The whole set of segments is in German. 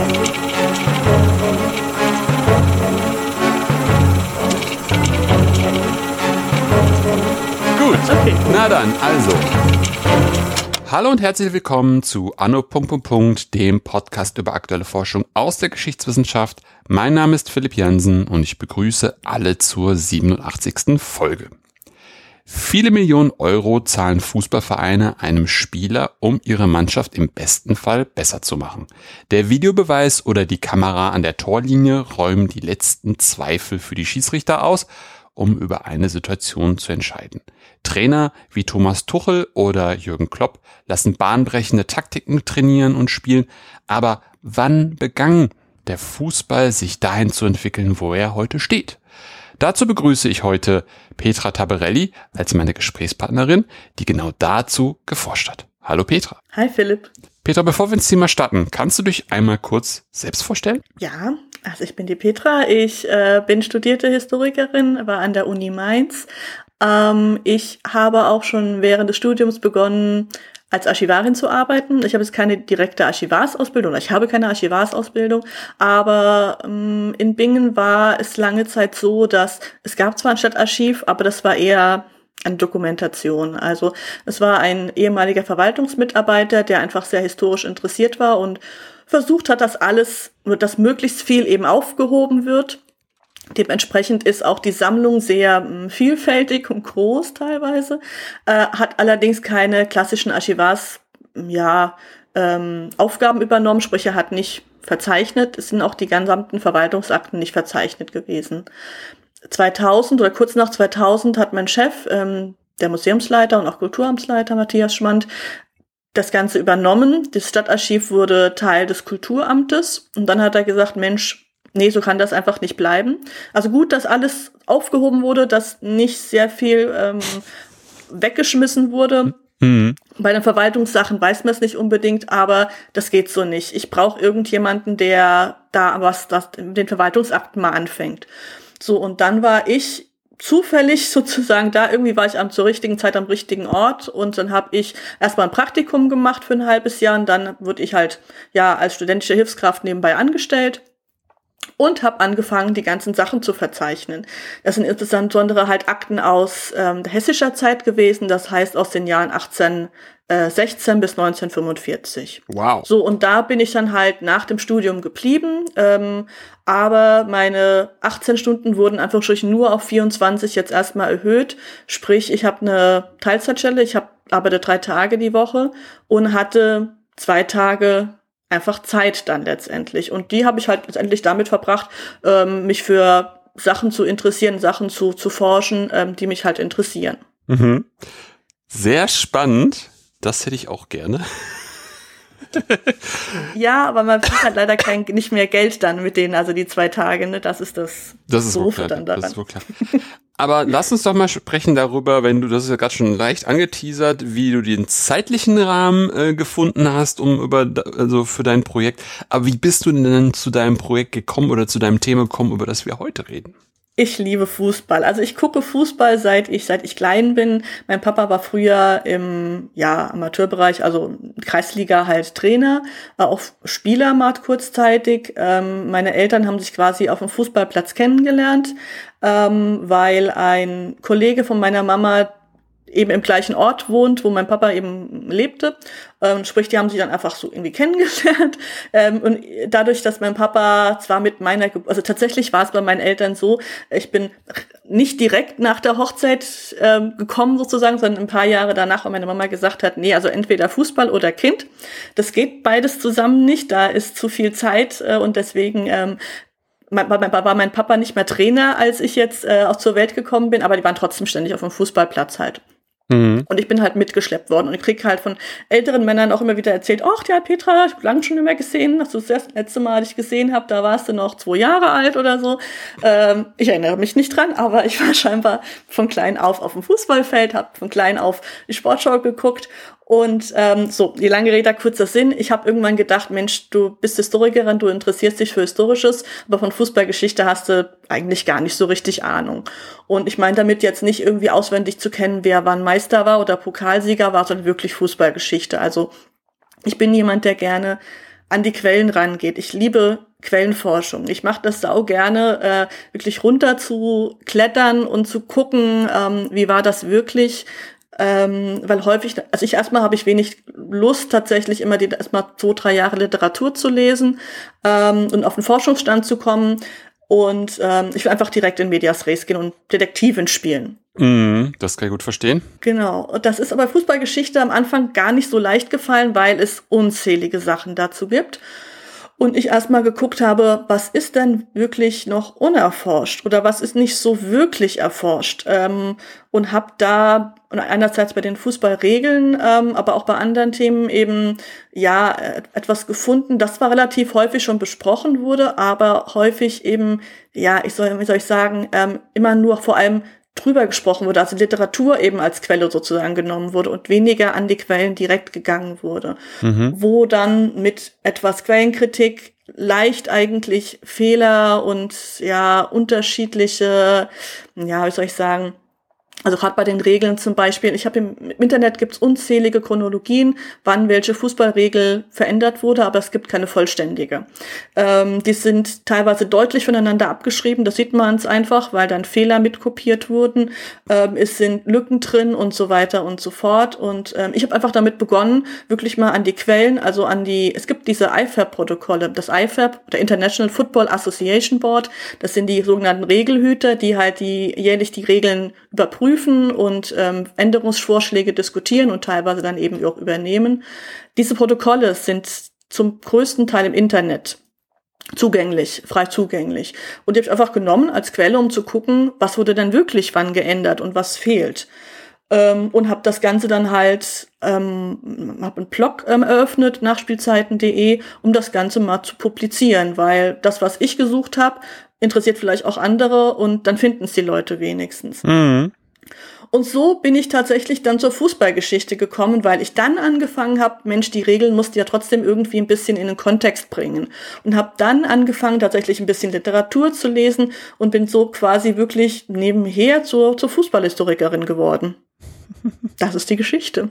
Gut, okay. na dann, also. Hallo und herzlich willkommen zu Anno. dem Podcast über aktuelle Forschung aus der Geschichtswissenschaft. Mein Name ist Philipp Jansen und ich begrüße alle zur 87. Folge. Viele Millionen Euro zahlen Fußballvereine einem Spieler, um ihre Mannschaft im besten Fall besser zu machen. Der Videobeweis oder die Kamera an der Torlinie räumen die letzten Zweifel für die Schiedsrichter aus, um über eine Situation zu entscheiden. Trainer wie Thomas Tuchel oder Jürgen Klopp lassen bahnbrechende Taktiken trainieren und spielen, aber wann begann der Fußball sich dahin zu entwickeln, wo er heute steht? Dazu begrüße ich heute Petra Tabarelli als meine Gesprächspartnerin, die genau dazu geforscht hat. Hallo Petra. Hi Philipp. Petra, bevor wir ins Thema starten, kannst du dich einmal kurz selbst vorstellen? Ja, also ich bin die Petra, ich äh, bin studierte Historikerin, war an der Uni Mainz. Ähm, ich habe auch schon während des Studiums begonnen, als Archivarin zu arbeiten. Ich habe jetzt keine direkte Archivarsausbildung, ich habe keine Archivarsausbildung, aber ähm, in Bingen war es lange Zeit so, dass es gab zwar ein Stadtarchiv, aber das war eher eine Dokumentation. Also es war ein ehemaliger Verwaltungsmitarbeiter, der einfach sehr historisch interessiert war und versucht hat, dass alles, dass möglichst viel eben aufgehoben wird Dementsprechend ist auch die Sammlung sehr mh, vielfältig und groß teilweise, äh, hat allerdings keine klassischen Archivars, ja, ähm, Aufgaben übernommen, sprich er hat nicht verzeichnet, es sind auch die gesamten Verwaltungsakten nicht verzeichnet gewesen. 2000 oder kurz nach 2000 hat mein Chef, ähm, der Museumsleiter und auch Kulturamtsleiter Matthias Schmand, das Ganze übernommen. Das Stadtarchiv wurde Teil des Kulturamtes und dann hat er gesagt, Mensch, nee, so kann das einfach nicht bleiben. Also gut, dass alles aufgehoben wurde, dass nicht sehr viel ähm, weggeschmissen wurde. Mhm. Bei den Verwaltungssachen weiß man es nicht unbedingt, aber das geht so nicht. Ich brauche irgendjemanden, der da was, das, den Verwaltungsakten mal anfängt. So, und dann war ich zufällig sozusagen da, irgendwie war ich am, zur richtigen Zeit am richtigen Ort und dann habe ich erstmal ein Praktikum gemacht für ein halbes Jahr und dann wurde ich halt ja als studentische Hilfskraft nebenbei angestellt und habe angefangen, die ganzen Sachen zu verzeichnen. Das sind insbesondere halt Akten aus ähm, hessischer Zeit gewesen, das heißt aus den Jahren 1816 bis 1945. Wow. So, und da bin ich dann halt nach dem Studium geblieben, ähm, aber meine 18 Stunden wurden einfach nur auf 24 jetzt erstmal erhöht. Sprich, ich habe eine Teilzeitstelle, ich habe arbeite drei Tage die Woche und hatte zwei Tage einfach Zeit dann letztendlich. Und die habe ich halt letztendlich damit verbracht, ähm, mich für Sachen zu interessieren, Sachen zu, zu forschen, ähm, die mich halt interessieren. Mhm. Sehr spannend. Das hätte ich auch gerne. ja, aber man kriegt halt leider kein, nicht mehr Geld dann mit denen, also die zwei Tage, ne? Das ist das, das ist Doofe dann daran. Das ist wohl klar. Aber lass uns doch mal sprechen darüber, wenn du, das ist ja gerade schon leicht angeteasert, wie du den zeitlichen Rahmen äh, gefunden hast, um über, also für dein Projekt. Aber wie bist du denn zu deinem Projekt gekommen oder zu deinem Thema gekommen, über das wir heute reden? Ich liebe Fußball. Also ich gucke Fußball seit ich seit ich klein bin. Mein Papa war früher im ja Amateurbereich, also Kreisliga halt Trainer, war auch Spieler mal kurzzeitig. Ähm, meine Eltern haben sich quasi auf dem Fußballplatz kennengelernt, ähm, weil ein Kollege von meiner Mama eben im gleichen Ort wohnt, wo mein Papa eben lebte. Ähm, sprich, die haben sich dann einfach so irgendwie kennengelernt. Ähm, und dadurch, dass mein Papa zwar mit meiner, Ge also tatsächlich war es bei meinen Eltern so, ich bin nicht direkt nach der Hochzeit ähm, gekommen sozusagen, sondern ein paar Jahre danach, weil meine Mama gesagt hat, nee, also entweder Fußball oder Kind. Das geht beides zusammen nicht, da ist zu viel Zeit äh, und deswegen ähm, war mein Papa nicht mehr Trainer, als ich jetzt äh, auch zur Welt gekommen bin, aber die waren trotzdem ständig auf dem Fußballplatz halt. Mhm. Und ich bin halt mitgeschleppt worden und ich krieg halt von älteren Männern auch immer wieder erzählt, ach ja, Petra, ich habe lange schon mehr gesehen, dass du das letzte Mal dich gesehen habe, da warst du noch zwei Jahre alt oder so. Ähm, ich erinnere mich nicht dran, aber ich war scheinbar von klein auf auf dem Fußballfeld, habe von klein auf die Sportschau geguckt und ähm, so, die lange Rede, kurzer Sinn. Ich habe irgendwann gedacht, Mensch, du bist Historikerin, du interessierst dich für Historisches, aber von Fußballgeschichte hast du eigentlich gar nicht so richtig Ahnung. Und ich meine damit jetzt nicht irgendwie auswendig zu kennen, wer wann Meister war oder Pokalsieger war, sondern wirklich Fußballgeschichte. Also ich bin jemand, der gerne an die Quellen rangeht. Ich liebe Quellenforschung. Ich mache das sau gerne, äh, wirklich runter zu klettern und zu gucken, ähm, wie war das wirklich. Ähm, weil häufig, also ich erstmal habe ich wenig Lust, tatsächlich immer die erstmal zwei, drei Jahre Literatur zu lesen ähm, und auf den Forschungsstand zu kommen. Und ähm, ich will einfach direkt in Medias Res gehen und Detektivin spielen. Mm, das kann ich gut verstehen. Genau. Das ist aber Fußballgeschichte am Anfang gar nicht so leicht gefallen, weil es unzählige Sachen dazu gibt und ich erstmal geguckt habe, was ist denn wirklich noch unerforscht oder was ist nicht so wirklich erforscht ähm, und habe da einerseits bei den Fußballregeln, ähm, aber auch bei anderen Themen eben ja etwas gefunden, das zwar relativ häufig schon besprochen wurde, aber häufig eben ja ich soll wie soll ich sagen ähm, immer nur vor allem drüber gesprochen wurde, also Literatur eben als Quelle sozusagen genommen wurde und weniger an die Quellen direkt gegangen wurde, mhm. wo dann mit etwas Quellenkritik leicht eigentlich Fehler und ja unterschiedliche, ja, wie soll ich sagen, also gerade bei den Regeln zum Beispiel, ich habe im, Internet gibt's unzählige Chronologien, wann welche Fußballregel verändert wurde, aber es gibt keine vollständige. Ähm, die sind teilweise deutlich voneinander abgeschrieben, das sieht man es einfach, weil dann Fehler mitkopiert wurden. Ähm, es sind Lücken drin und so weiter und so fort. Und ähm, ich habe einfach damit begonnen, wirklich mal an die Quellen, also an die, es gibt diese IFAB-Protokolle. Das IFAB, der International Football Association Board, das sind die sogenannten Regelhüter, die halt die jährlich die Regeln überprüfen prüfen und ähm, Änderungsvorschläge diskutieren und teilweise dann eben auch übernehmen. Diese Protokolle sind zum größten Teil im Internet zugänglich, frei zugänglich. Und die habe ich einfach genommen als Quelle, um zu gucken, was wurde denn wirklich wann geändert und was fehlt. Ähm, und habe das Ganze dann halt, ähm, habe einen Blog ähm, eröffnet, nachspielzeiten.de, um das Ganze mal zu publizieren, weil das, was ich gesucht habe, interessiert vielleicht auch andere und dann finden es die Leute wenigstens. Mhm. Und so bin ich tatsächlich dann zur Fußballgeschichte gekommen, weil ich dann angefangen habe, Mensch, die Regeln musste ja trotzdem irgendwie ein bisschen in den Kontext bringen. Und habe dann angefangen, tatsächlich ein bisschen Literatur zu lesen und bin so quasi wirklich nebenher zur, zur Fußballhistorikerin geworden. Das ist die Geschichte.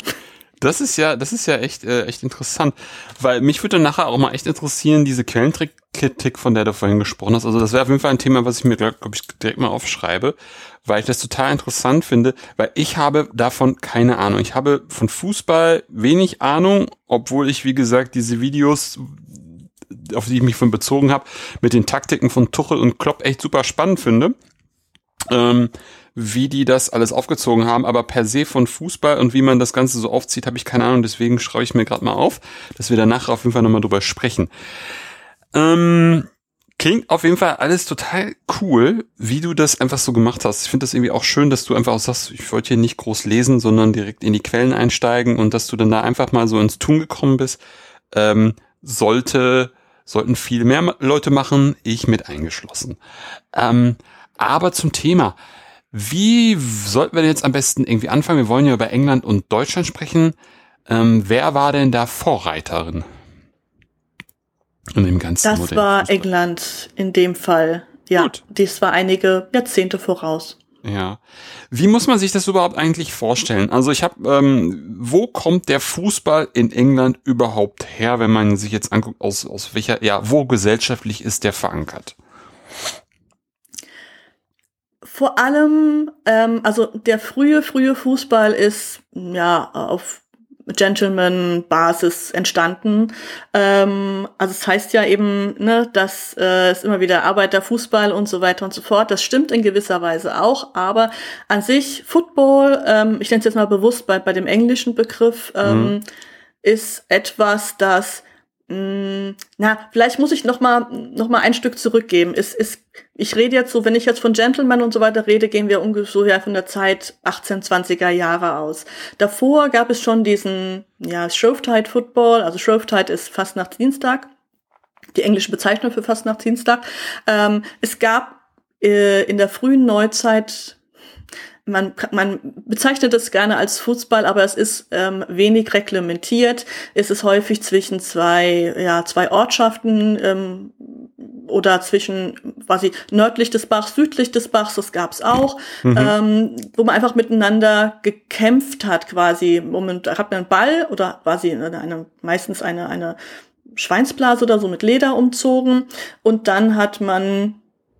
Das ist ja, das ist ja echt, äh, echt interessant, weil mich würde nachher auch mal echt interessieren, diese Quellenkritik, von der du vorhin gesprochen hast. Also das wäre auf jeden Fall ein Thema, was ich mir, glaube ich, direkt mal aufschreibe, weil ich das total interessant finde, weil ich habe davon keine Ahnung. Ich habe von Fußball wenig Ahnung, obwohl ich, wie gesagt, diese Videos, auf die ich mich von bezogen habe, mit den Taktiken von Tuchel und Klopp echt super spannend finde. Ähm, wie die das alles aufgezogen haben, aber per se von Fußball und wie man das Ganze so aufzieht, habe ich keine Ahnung, deswegen schreibe ich mir gerade mal auf, dass wir danach auf jeden Fall nochmal drüber sprechen. Ähm, klingt auf jeden Fall alles total cool, wie du das einfach so gemacht hast. Ich finde das irgendwie auch schön, dass du einfach auch sagst, ich wollte hier nicht groß lesen, sondern direkt in die Quellen einsteigen und dass du dann da einfach mal so ins Tun gekommen bist. Ähm, sollte, sollten viel mehr Leute machen, ich mit eingeschlossen. Ähm, aber zum Thema. Wie sollten wir denn jetzt am besten irgendwie anfangen? Wir wollen ja über England und Deutschland sprechen. Ähm, wer war denn da Vorreiterin? In dem ganzen Das Modell war Fußball? England in dem Fall. Ja, Gut. das war einige Jahrzehnte voraus. Ja. Wie muss man sich das überhaupt eigentlich vorstellen? Also ich habe, ähm, wo kommt der Fußball in England überhaupt her, wenn man sich jetzt anguckt, aus, aus welcher, ja, wo gesellschaftlich ist der verankert? Vor allem, ähm, also der frühe, frühe Fußball ist ja auf Gentleman-Basis entstanden. Ähm, also es heißt ja eben, ne, dass äh, es immer wieder Arbeiterfußball und so weiter und so fort. Das stimmt in gewisser Weise auch, aber an sich Football, ähm, ich nenne es jetzt mal bewusst bei, bei dem englischen Begriff, ähm, mhm. ist etwas, das na, vielleicht muss ich noch mal noch mal ein Stück zurückgeben. Es ist ich rede jetzt so, wenn ich jetzt von Gentleman und so weiter rede, gehen wir ungefähr von der Zeit 1820er Jahre aus. Davor gab es schon diesen ja Shrovetide Football, also Shrovetide ist fast nach Dienstag, die englische Bezeichnung für fast nach Dienstag. Ähm, es gab äh, in der frühen Neuzeit man, man bezeichnet es gerne als Fußball, aber es ist ähm, wenig reglementiert. Es ist häufig zwischen zwei, ja, zwei Ortschaften ähm, oder zwischen quasi nördlich des Bachs, südlich des Bachs, das gab's auch, mhm. ähm, wo man einfach miteinander gekämpft hat quasi. Moment, da hat man einen Ball oder quasi eine, eine meistens eine, eine Schweinsblase oder so mit Leder umzogen und dann hat man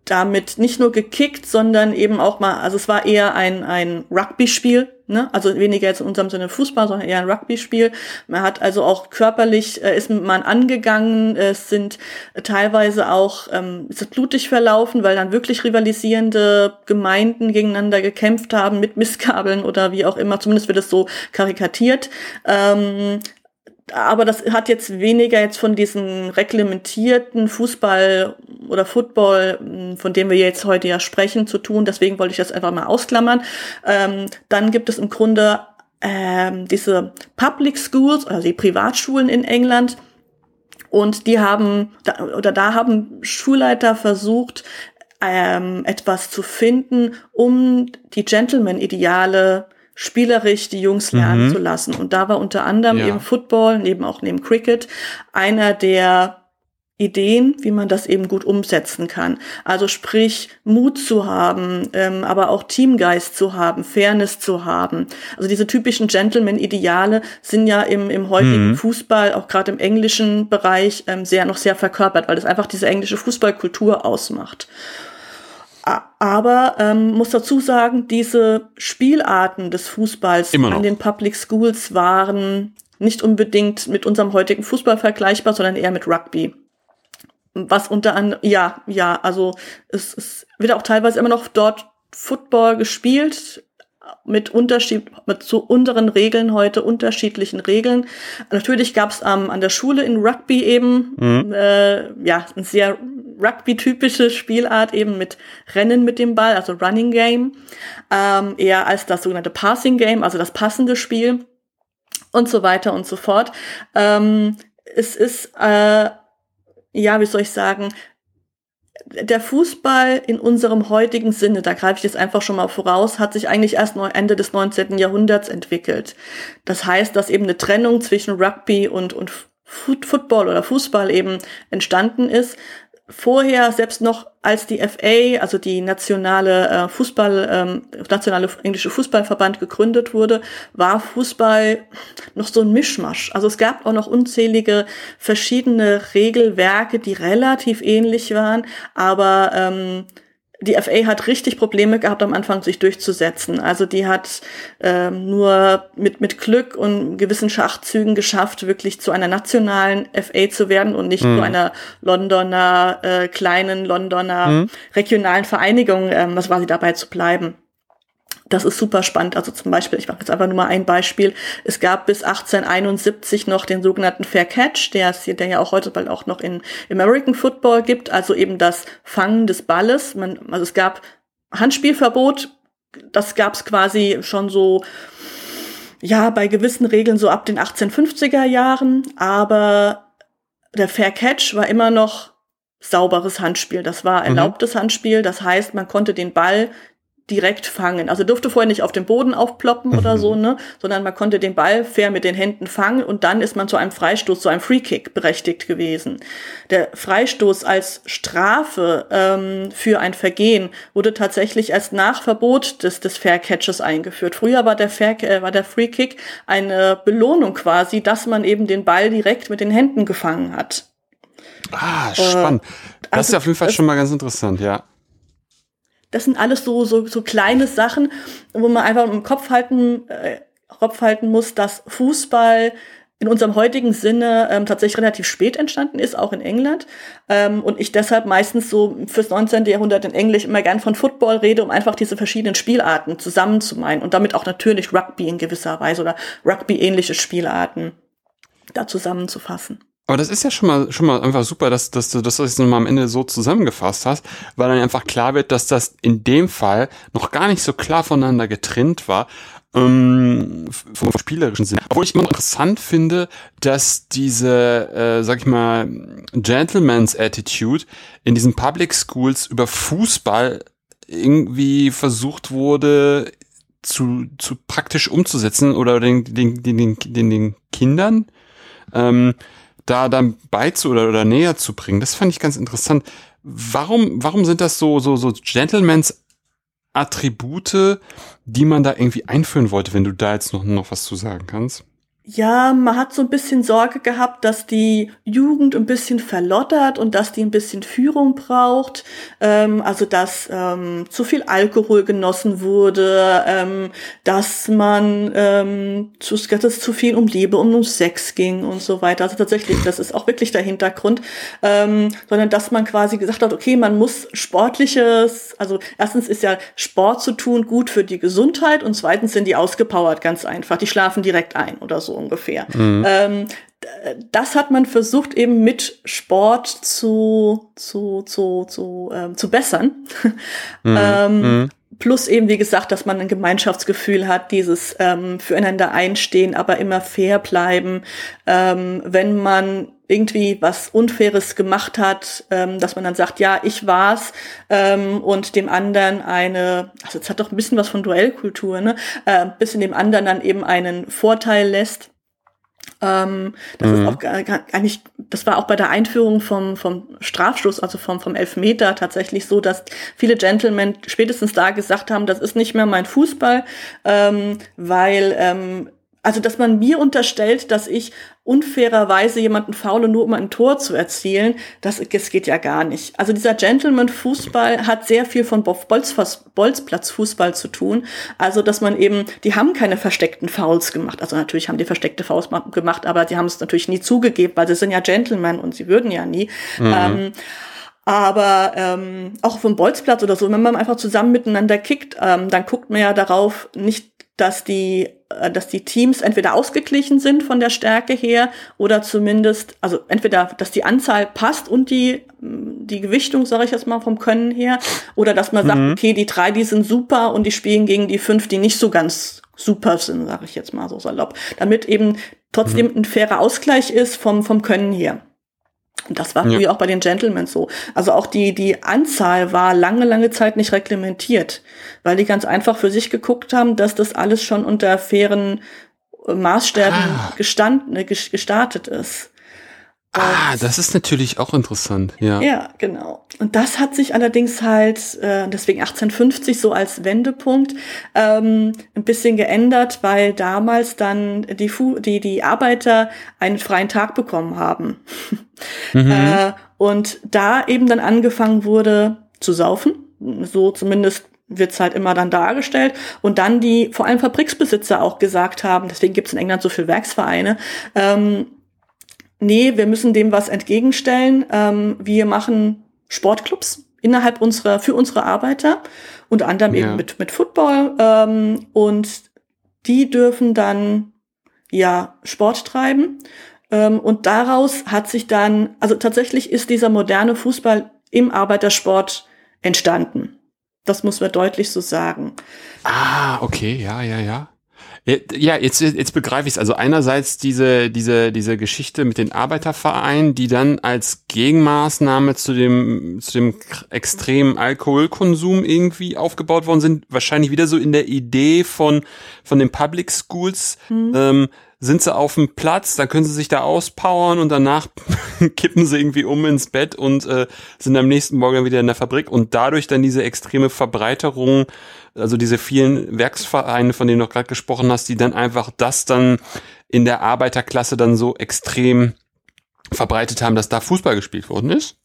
damit nicht nur gekickt, sondern eben auch mal, also es war eher ein, ein Rugby-Spiel, ne? also weniger jetzt in unserem Sinne Fußball, sondern eher ein Rugby-Spiel. Man hat also auch körperlich, äh, ist man angegangen, es sind teilweise auch, ähm, ist es blutig verlaufen, weil dann wirklich rivalisierende Gemeinden gegeneinander gekämpft haben mit Misskabeln oder wie auch immer, zumindest wird es so karikatiert. Ähm, aber das hat jetzt weniger jetzt von diesen reglementierten Fußball oder Football, hm, von dem wir jetzt heute ja sprechen, zu tun. Deswegen wollte ich das einfach mal ausklammern. Ähm, dann gibt es im Grunde ähm, diese Public Schools, also die Privatschulen in England. Und die haben, oder da haben Schulleiter versucht, ähm, etwas zu finden, um die Gentleman-Ideale spielerisch die Jungs lernen mhm. zu lassen. Und da war unter anderem ja. eben Football, neben auch neben Cricket, einer der Ideen, wie man das eben gut umsetzen kann. Also sprich, Mut zu haben, ähm, aber auch Teamgeist zu haben, Fairness zu haben. Also diese typischen Gentleman-Ideale sind ja im, im heutigen mhm. Fußball, auch gerade im englischen Bereich, ähm, sehr noch sehr verkörpert, weil das einfach diese englische Fußballkultur ausmacht. Aber ähm, muss dazu sagen, diese Spielarten des Fußballs an den Public Schools waren nicht unbedingt mit unserem heutigen Fußball vergleichbar, sondern eher mit Rugby. Was unter anderem, ja, ja, also es, es wird auch teilweise immer noch dort Football gespielt, mit Unterschied, mit so unteren Regeln heute, unterschiedlichen Regeln. Natürlich gab es ähm, an der Schule in Rugby eben, mhm. äh, ja, ein sehr Rugby-typische Spielart eben mit Rennen mit dem Ball, also Running Game, ähm, eher als das sogenannte Passing Game, also das passende Spiel und so weiter und so fort. Ähm, es ist, äh, ja, wie soll ich sagen, der Fußball in unserem heutigen Sinne, da greife ich jetzt einfach schon mal voraus, hat sich eigentlich erst Ende des 19. Jahrhunderts entwickelt. Das heißt, dass eben eine Trennung zwischen Rugby und, und Football oder Fußball eben entstanden ist, vorher, selbst noch als die FA, also die nationale äh, Fußball, ähm, nationale englische Fußballverband gegründet wurde, war Fußball noch so ein Mischmasch. Also es gab auch noch unzählige verschiedene Regelwerke, die relativ ähnlich waren, aber ähm, die FA hat richtig Probleme gehabt am Anfang, sich durchzusetzen. Also die hat ähm, nur mit, mit Glück und gewissen Schachzügen geschafft, wirklich zu einer nationalen FA zu werden und nicht mhm. zu einer Londoner, äh, kleinen Londoner mhm. regionalen Vereinigung, ähm, was war sie dabei zu bleiben das ist super spannend. Also zum Beispiel, ich mache jetzt einfach nur mal ein Beispiel. Es gab bis 1871 noch den sogenannten Fair Catch, der es hier, der ja auch heute bald auch noch in American Football gibt, also eben das Fangen des Balles. Man, also es gab Handspielverbot, das gab es quasi schon so, ja, bei gewissen Regeln so ab den 1850er Jahren, aber der Fair Catch war immer noch sauberes Handspiel. Das war mhm. erlaubtes mhm. Handspiel. Das heißt, man konnte den Ball direkt fangen. Also durfte vorher nicht auf dem Boden aufploppen oder so, mhm. ne, sondern man konnte den Ball fair mit den Händen fangen und dann ist man zu einem Freistoß, zu einem Freekick berechtigt gewesen. Der Freistoß als Strafe ähm, für ein Vergehen wurde tatsächlich als Nachverbot des, des Fair Catches eingeführt. Früher war der Fair, äh, war der Freekick eine Belohnung quasi, dass man eben den Ball direkt mit den Händen gefangen hat. Ah, spannend. Äh, das also, ist auf jeden Fall schon mal ganz interessant, ja. Das sind alles so, so, so kleine Sachen, wo man einfach im Kopf halten, äh, Kopf halten muss, dass Fußball in unserem heutigen Sinne ähm, tatsächlich relativ spät entstanden ist, auch in England. Ähm, und ich deshalb meistens so fürs 19. Jahrhundert in Englisch immer gern von Football rede, um einfach diese verschiedenen Spielarten zusammenzumeinen und damit auch natürlich Rugby in gewisser Weise oder Rugby-ähnliche Spielarten da zusammenzufassen. Aber das ist ja schon mal, schon mal einfach super, dass, dass du das jetzt nochmal am Ende so zusammengefasst hast, weil dann einfach klar wird, dass das in dem Fall noch gar nicht so klar voneinander getrennt war, ähm, vom spielerischen Sinn. Obwohl ich immer interessant finde, dass diese, äh, sag ich mal, Gentleman's Attitude in diesen Public Schools über Fußball irgendwie versucht wurde, zu, zu praktisch umzusetzen oder den, den, den, den, den, Kindern. Ähm, da dann beizu oder, oder näher zu bringen. Das fand ich ganz interessant. Warum, warum sind das so, so, so Gentlemans Attribute, die man da irgendwie einführen wollte, wenn du da jetzt noch, noch was zu sagen kannst? Ja, man hat so ein bisschen Sorge gehabt, dass die Jugend ein bisschen verlottert und dass die ein bisschen Führung braucht. Ähm, also dass ähm, zu viel Alkohol genossen wurde, ähm, dass man ähm, zu, dass es zu viel um Liebe und um Sex ging und so weiter. Also tatsächlich, das ist auch wirklich der Hintergrund, ähm, sondern dass man quasi gesagt hat, okay, man muss sportliches, also erstens ist ja Sport zu tun gut für die Gesundheit und zweitens sind die ausgepowert, ganz einfach. Die schlafen direkt ein oder so ungefähr. Mhm. Ähm, das hat man versucht eben mit Sport zu zu zu zu ähm, zu bessern. Mhm. ähm, mhm. Plus eben, wie gesagt, dass man ein Gemeinschaftsgefühl hat, dieses ähm, füreinander einstehen, aber immer fair bleiben. Ähm, wenn man irgendwie was Unfaires gemacht hat, ähm, dass man dann sagt, ja, ich war's ähm, und dem anderen eine, also es hat doch ein bisschen was von Duellkultur, ne? Äh, bisschen dem anderen dann eben einen Vorteil lässt. Ähm, das mhm. ist auch eigentlich, das war auch bei der Einführung vom, vom Strafstoß, also vom, vom Elfmeter tatsächlich so, dass viele Gentlemen spätestens da gesagt haben, das ist nicht mehr mein Fußball, ähm, weil ähm, also dass man mir unterstellt, dass ich unfairerweise jemanden faule, nur um ein Tor zu erzielen, das, das geht ja gar nicht. Also dieser Gentleman-Fußball hat sehr viel von Bolzplatz-Fußball zu tun. Also dass man eben, die haben keine versteckten Fouls gemacht. Also natürlich haben die versteckte Fouls gemacht, aber die haben es natürlich nie zugegeben, weil sie sind ja Gentlemen und sie würden ja nie. Mhm. Ähm, aber ähm, auch vom Bolzplatz oder so, wenn man einfach zusammen miteinander kickt, ähm, dann guckt man ja darauf nicht, dass die äh, dass die Teams entweder ausgeglichen sind von der Stärke her oder zumindest, also entweder, dass die Anzahl passt und die, die Gewichtung, sage ich jetzt mal, vom Können her, oder dass man mhm. sagt, okay, die drei, die sind super und die spielen gegen die fünf, die nicht so ganz super sind, sage ich jetzt mal so salopp, damit eben trotzdem mhm. ein fairer Ausgleich ist vom, vom Können her. Und das war früher ja. auch bei den Gentlemen so. Also auch die, die Anzahl war lange, lange Zeit nicht reglementiert, weil die ganz einfach für sich geguckt haben, dass das alles schon unter fairen Maßstäben ah. gestanden, äh, gestartet ist. Ah, das ist natürlich auch interessant, ja. Ja, genau. Und das hat sich allerdings halt, äh, deswegen 1850 so als Wendepunkt, ähm, ein bisschen geändert, weil damals dann die, Fu die, die Arbeiter einen freien Tag bekommen haben. Mhm. äh, und da eben dann angefangen wurde zu saufen, so zumindest wird's halt immer dann dargestellt. Und dann die vor allem Fabriksbesitzer auch gesagt haben, deswegen gibt's in England so viele Werksvereine, ähm, nee, wir müssen dem was entgegenstellen. Ähm, wir machen Sportclubs innerhalb unserer, für unsere Arbeiter, unter anderem ja. eben mit, mit Football. Ähm, und die dürfen dann ja Sport treiben. Ähm, und daraus hat sich dann, also tatsächlich ist dieser moderne Fußball im Arbeitersport entstanden. Das muss man deutlich so sagen. Ah, okay, ja, ja, ja. Ja, jetzt, jetzt begreife ich es. Also einerseits diese, diese, diese Geschichte mit den Arbeitervereinen, die dann als Gegenmaßnahme zu dem, zu dem extremen Alkoholkonsum irgendwie aufgebaut worden sind. Wahrscheinlich wieder so in der Idee von, von den Public Schools. Mhm. Ähm, sind sie auf dem Platz, dann können sie sich da auspowern und danach kippen sie irgendwie um ins Bett und äh, sind am nächsten Morgen wieder in der Fabrik und dadurch dann diese extreme Verbreiterung, also diese vielen Werksvereine, von denen du gerade gesprochen hast, die dann einfach das dann in der Arbeiterklasse dann so extrem verbreitet haben, dass da Fußball gespielt worden ist?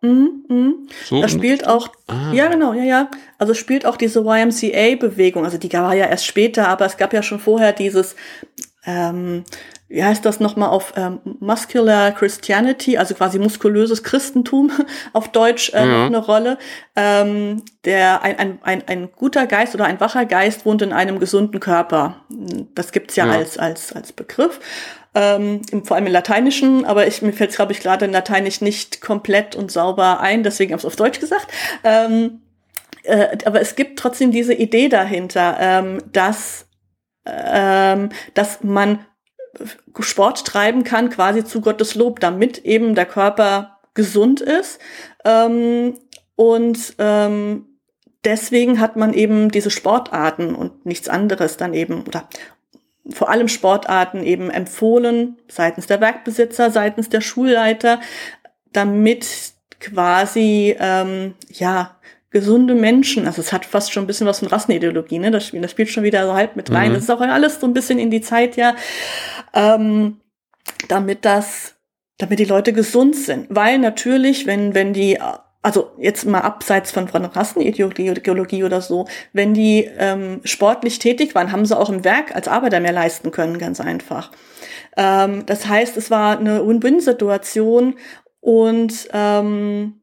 Mhm, mh. So da spielt auch, ah. ja genau, ja, ja. Also spielt auch diese YMCA-Bewegung, also die war ja erst später, aber es gab ja schon vorher dieses ähm, wie heißt das nochmal auf ähm, Muscular Christianity, also quasi muskulöses Christentum auf Deutsch äh, ja. eine Rolle. Ähm, der ein, ein, ein, ein guter Geist oder ein wacher Geist wohnt in einem gesunden Körper. Das gibt's ja, ja. als als als Begriff. Ähm, vor allem im Lateinischen, aber ich, mir fällt es, glaube ich, gerade in Lateinisch nicht komplett und sauber ein, deswegen habe ich es auf Deutsch gesagt. Ähm, äh, aber es gibt trotzdem diese Idee dahinter, ähm, dass ähm, dass man Sport treiben kann, quasi zu Gottes Lob, damit eben der Körper gesund ist. Ähm, und ähm, deswegen hat man eben diese Sportarten und nichts anderes dann eben, oder vor allem Sportarten eben empfohlen, seitens der Werkbesitzer, seitens der Schulleiter, damit quasi ähm, ja gesunde Menschen, also es hat fast schon ein bisschen was von Rassenideologie, ne? Das spielt, das spielt schon wieder so halb mit rein. Mhm. Das ist auch alles so ein bisschen in die Zeit, ja, ähm, damit das, damit die Leute gesund sind. Weil natürlich, wenn, wenn die also jetzt mal abseits von, von Rassenideologie oder so, wenn die ähm, sportlich tätig waren, haben sie auch im Werk als Arbeiter mehr leisten können, ganz einfach. Ähm, das heißt, es war eine Win-Win-Situation und ähm,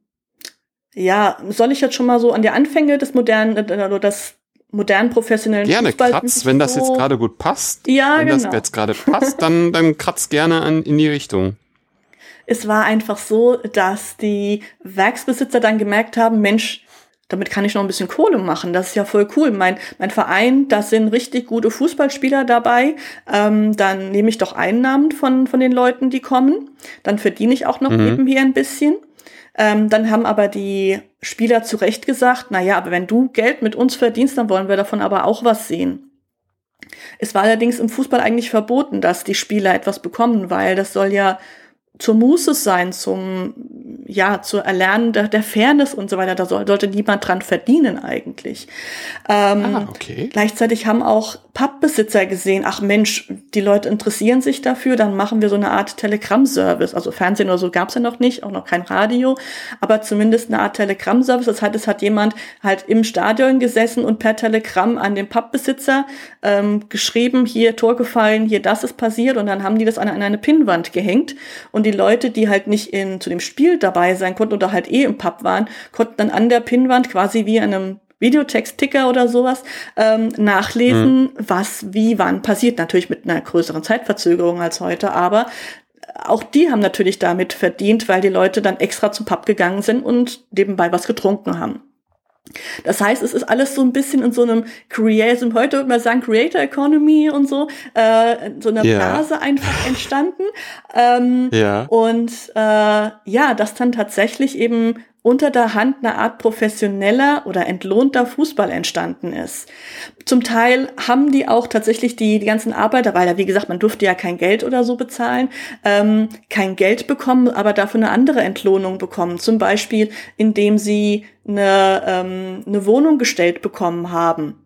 ja, soll ich jetzt schon mal so an die Anfänge des modernen, äh, das modernen professionellen gerne Fußball kratz, wenn das so jetzt gerade gut passt. Ja, wenn genau. das jetzt gerade passt, dann dann kratz gerne an, in die Richtung. Es war einfach so, dass die Werksbesitzer dann gemerkt haben, Mensch, damit kann ich noch ein bisschen Kohle machen. Das ist ja voll cool. Mein, mein Verein, da sind richtig gute Fußballspieler dabei. Ähm, dann nehme ich doch Einnahmen von, von den Leuten, die kommen. Dann verdiene ich auch noch mhm. nebenher ein bisschen. Ähm, dann haben aber die Spieler zu Recht gesagt, na ja, aber wenn du Geld mit uns verdienst, dann wollen wir davon aber auch was sehen. Es war allerdings im Fußball eigentlich verboten, dass die Spieler etwas bekommen, weil das soll ja zur Muße sein, zum, ja, zu erlernen der, der Fairness und so weiter. Da soll, sollte niemand dran verdienen eigentlich. Ähm, ah, okay. Gleichzeitig haben auch Pubbesitzer gesehen, ach Mensch, die Leute interessieren sich dafür, dann machen wir so eine Art Telegram-Service. Also Fernsehen oder so gab's ja noch nicht, auch noch kein Radio, aber zumindest eine Art Telegram-Service. Das heißt, es hat jemand halt im Stadion gesessen und per Telegramm an den Pubbesitzer ähm, geschrieben, hier Tor gefallen, hier das ist passiert und dann haben die das an, an eine Pinnwand gehängt und die Leute, die halt nicht in, zu dem Spiel dabei sein konnten oder halt eh im Pub waren, konnten dann an der Pinnwand quasi wie einem Videotext-Ticker oder sowas ähm, nachlesen, mhm. was wie wann passiert. Natürlich mit einer größeren Zeitverzögerung als heute, aber auch die haben natürlich damit verdient, weil die Leute dann extra zum Pub gegangen sind und nebenbei was getrunken haben. Das heißt, es ist alles so ein bisschen in so einem Creator, heute würde man sagen Creator Economy und so, äh, so einer yeah. Blase einfach entstanden. Ähm, ja. Und äh, ja, das dann tatsächlich eben unter der Hand eine Art professioneller oder entlohnter Fußball entstanden ist. Zum Teil haben die auch tatsächlich die, die ganzen Arbeiter, weil ja, wie gesagt, man durfte ja kein Geld oder so bezahlen, ähm, kein Geld bekommen, aber dafür eine andere Entlohnung bekommen. Zum Beispiel, indem sie eine, ähm, eine Wohnung gestellt bekommen haben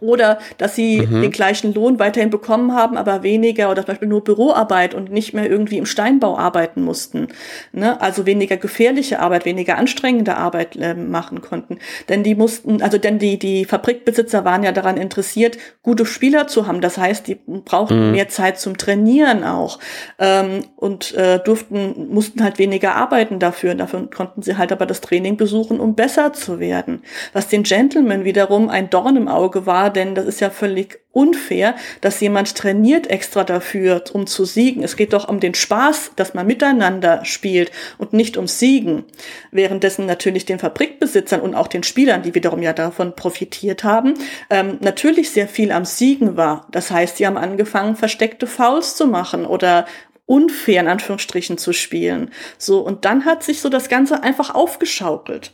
oder dass sie mhm. den gleichen Lohn weiterhin bekommen haben, aber weniger oder zum Beispiel nur Büroarbeit und nicht mehr irgendwie im Steinbau arbeiten mussten. Ne? Also weniger gefährliche Arbeit, weniger anstrengende Arbeit äh, machen konnten. Denn die mussten, also denn die, die Fabrikbesitzer waren ja daran interessiert, gute Spieler zu haben. Das heißt, die brauchten mhm. mehr Zeit zum Trainieren auch ähm, und äh, durften, mussten halt weniger arbeiten dafür. Dafür konnten sie halt aber das Training besuchen, um besser zu werden. Was den Gentlemen wiederum ein Dorn im Auge war, denn das ist ja völlig unfair, dass jemand trainiert extra dafür, um zu siegen. Es geht doch um den Spaß, dass man miteinander spielt und nicht ums Siegen. Währenddessen natürlich den Fabrikbesitzern und auch den Spielern, die wiederum ja davon profitiert haben, ähm, natürlich sehr viel am Siegen war. Das heißt, sie haben angefangen, versteckte Fouls zu machen oder unfair in Anführungsstrichen zu spielen. So, und dann hat sich so das Ganze einfach aufgeschaukelt.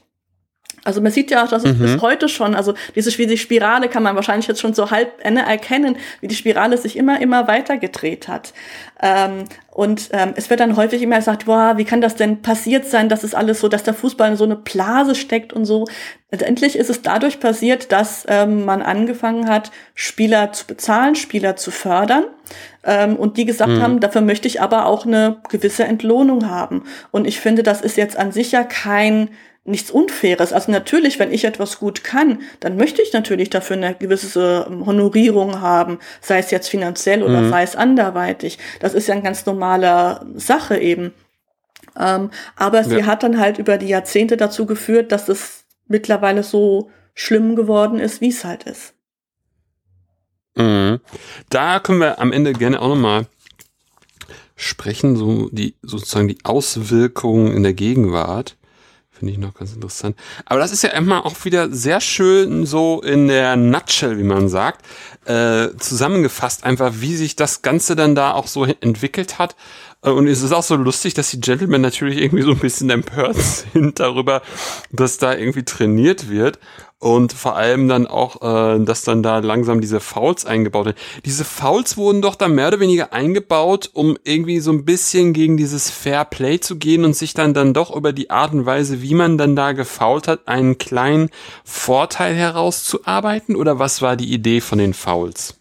Also man sieht ja auch, dass es mhm. bis heute schon, also diese Spirale kann man wahrscheinlich jetzt schon so halb erkennen, wie die Spirale sich immer, immer weiter gedreht hat. Ähm, und ähm, es wird dann häufig immer gesagt, boah, wie kann das denn passiert sein, dass es alles so, dass der Fußball in so eine Blase steckt und so. Letztendlich ist es dadurch passiert, dass ähm, man angefangen hat, Spieler zu bezahlen, Spieler zu fördern ähm, und die gesagt mhm. haben, dafür möchte ich aber auch eine gewisse Entlohnung haben. Und ich finde, das ist jetzt an sich ja kein nichts Unfaires. Also natürlich, wenn ich etwas gut kann, dann möchte ich natürlich dafür eine gewisse ähm, Honorierung haben, sei es jetzt finanziell oder mhm. sei es anderweitig. Das ist ja eine ganz normale Sache eben. Ähm, aber sie ja. hat dann halt über die Jahrzehnte dazu geführt, dass es mittlerweile so schlimm geworden ist, wie es halt ist. Mhm. Da können wir am Ende gerne auch nochmal sprechen, so die sozusagen die Auswirkungen in der Gegenwart. Finde ich noch ganz interessant. Aber das ist ja immer auch wieder sehr schön so in der Nutshell, wie man sagt, äh, zusammengefasst, einfach wie sich das Ganze dann da auch so entwickelt hat. Äh, und es ist auch so lustig, dass die Gentlemen natürlich irgendwie so ein bisschen empört sind darüber, dass da irgendwie trainiert wird und vor allem dann auch, äh, dass dann da langsam diese Fouls eingebaut werden. Diese Fouls wurden doch dann mehr oder weniger eingebaut, um irgendwie so ein bisschen gegen dieses Fair Play zu gehen und sich dann dann doch über die Art und Weise, wie man dann da gefoult hat, einen kleinen Vorteil herauszuarbeiten? Oder was war die Idee von den Fouls?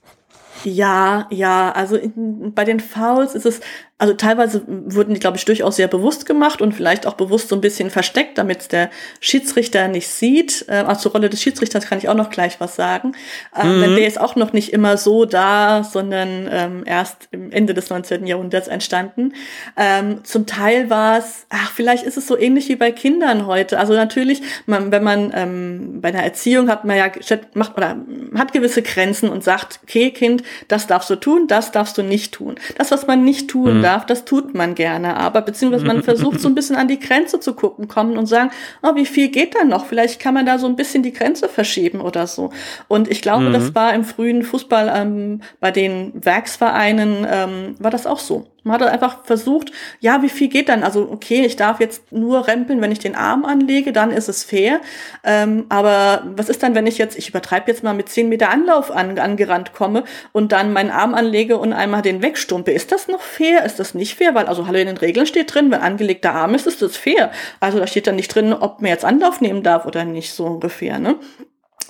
Ja, ja, also in, bei den Fouls ist es also teilweise wurden die, glaube ich, durchaus sehr bewusst gemacht und vielleicht auch bewusst so ein bisschen versteckt, damit der Schiedsrichter nicht sieht. Äh, also zur Rolle des Schiedsrichters kann ich auch noch gleich was sagen. Ähm, mhm. Der ist auch noch nicht immer so da, sondern ähm, erst im Ende des 19. Jahrhunderts entstanden. Ähm, zum Teil war es, ach, vielleicht ist es so ähnlich wie bei Kindern heute. Also natürlich, man, wenn man ähm, bei einer Erziehung hat man ja macht oder hat gewisse Grenzen und sagt, okay, Kind, das darfst du tun, das darfst du nicht tun. Das, was man nicht tun mhm darf, das tut man gerne. Aber beziehungsweise man versucht so ein bisschen an die Grenze zu gucken, kommen und sagen, oh, wie viel geht da noch? Vielleicht kann man da so ein bisschen die Grenze verschieben oder so. Und ich glaube, mhm. das war im frühen Fußball ähm, bei den Werksvereinen ähm, war das auch so. Man hat einfach versucht, ja, wie viel geht dann? Also, okay, ich darf jetzt nur rempeln, wenn ich den Arm anlege, dann ist es fair. Ähm, aber was ist dann, wenn ich jetzt, ich übertreibe jetzt mal mit zehn Meter Anlauf an, angerannt komme und dann meinen Arm anlege und einmal den wegstumpe? Ist das noch fair? Ist das nicht fair? Weil, also, hallo, in den Regeln steht drin, wenn angelegter Arm ist, ist das fair. Also, da steht dann nicht drin, ob man jetzt Anlauf nehmen darf oder nicht, so ungefähr, ne?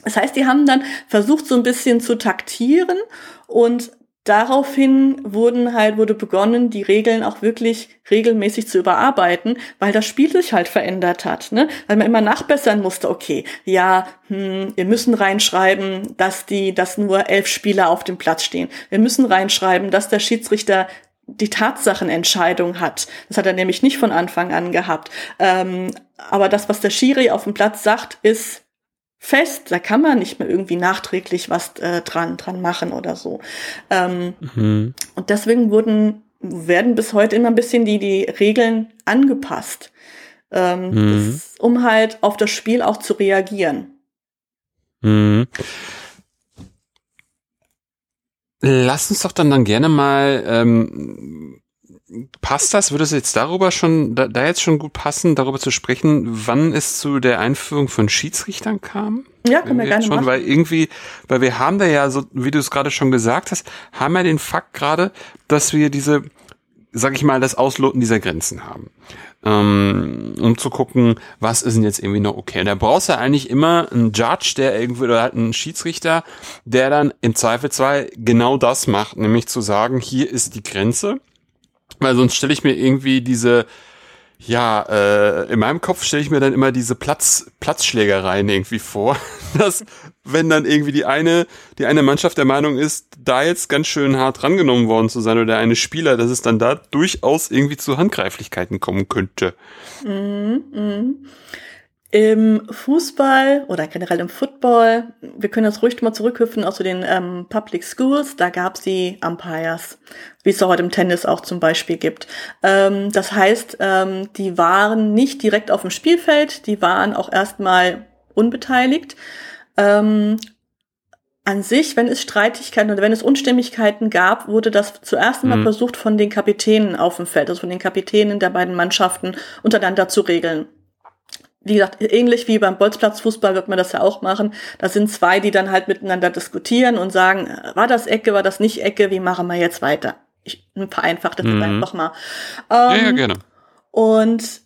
Das heißt, die haben dann versucht, so ein bisschen zu taktieren und daraufhin wurden halt, wurde begonnen, die Regeln auch wirklich regelmäßig zu überarbeiten, weil das Spiel sich halt verändert hat, ne? Weil man immer nachbessern musste, okay, ja, hm, wir müssen reinschreiben, dass die, dass nur elf Spieler auf dem Platz stehen. Wir müssen reinschreiben, dass der Schiedsrichter die Tatsachenentscheidung hat. Das hat er nämlich nicht von Anfang an gehabt. Ähm, aber das, was der Schiri auf dem Platz sagt, ist fest, da kann man nicht mehr irgendwie nachträglich was äh, dran, dran machen oder so. Ähm, mhm. Und deswegen wurden, werden bis heute immer ein bisschen die, die Regeln angepasst, ähm, mhm. das, um halt auf das Spiel auch zu reagieren. Mhm. Lass uns doch dann, dann gerne mal ähm, passt das? Würde es jetzt darüber schon, da, da, jetzt schon gut passen, darüber zu sprechen, wann es zu der Einführung von Schiedsrichtern kam? Ja, können wir gerne schon, machen. Weil irgendwie, weil wir haben da ja, so wie du es gerade schon gesagt hast, haben wir den Fakt gerade, dass wir diese, sag ich mal, das Ausloten dieser Grenzen haben. Ähm, um zu gucken, was ist denn jetzt irgendwie noch okay. Und da brauchst du eigentlich immer einen Judge, der irgendwie, oder halt einen Schiedsrichter, der dann im Zweifelsfall genau das macht, nämlich zu sagen, hier ist die Grenze weil sonst stelle ich mir irgendwie diese, ja, äh, in meinem Kopf stelle ich mir dann immer diese Platz, Platzschlägereien irgendwie vor, dass wenn dann irgendwie die eine, die eine Mannschaft der Meinung ist, da jetzt ganz schön hart rangenommen worden zu sein oder der eine Spieler, dass es dann da durchaus irgendwie zu Handgreiflichkeiten kommen könnte. Mhm, mh. Im Fußball oder generell im Football, wir können das ruhig mal zurückhüpfen auch zu den ähm, Public Schools, da gab es die Umpires, wie es auch heute im Tennis auch zum Beispiel gibt. Ähm, das heißt, ähm, die waren nicht direkt auf dem Spielfeld, die waren auch erstmal unbeteiligt. Ähm, an sich, wenn es Streitigkeiten oder wenn es Unstimmigkeiten gab, wurde das zuerst einmal mhm. versucht, von den Kapitänen auf dem Feld, also von den Kapitänen der beiden Mannschaften untereinander zu regeln wie gesagt, ähnlich wie beim Bolzplatzfußball wird man das ja auch machen. Da sind zwei, die dann halt miteinander diskutieren und sagen, war das Ecke, war das nicht Ecke, wie machen wir jetzt weiter? Ich vereinfache das mhm. einfach mal. Ähm, ja, ja, ähm, gerne. Und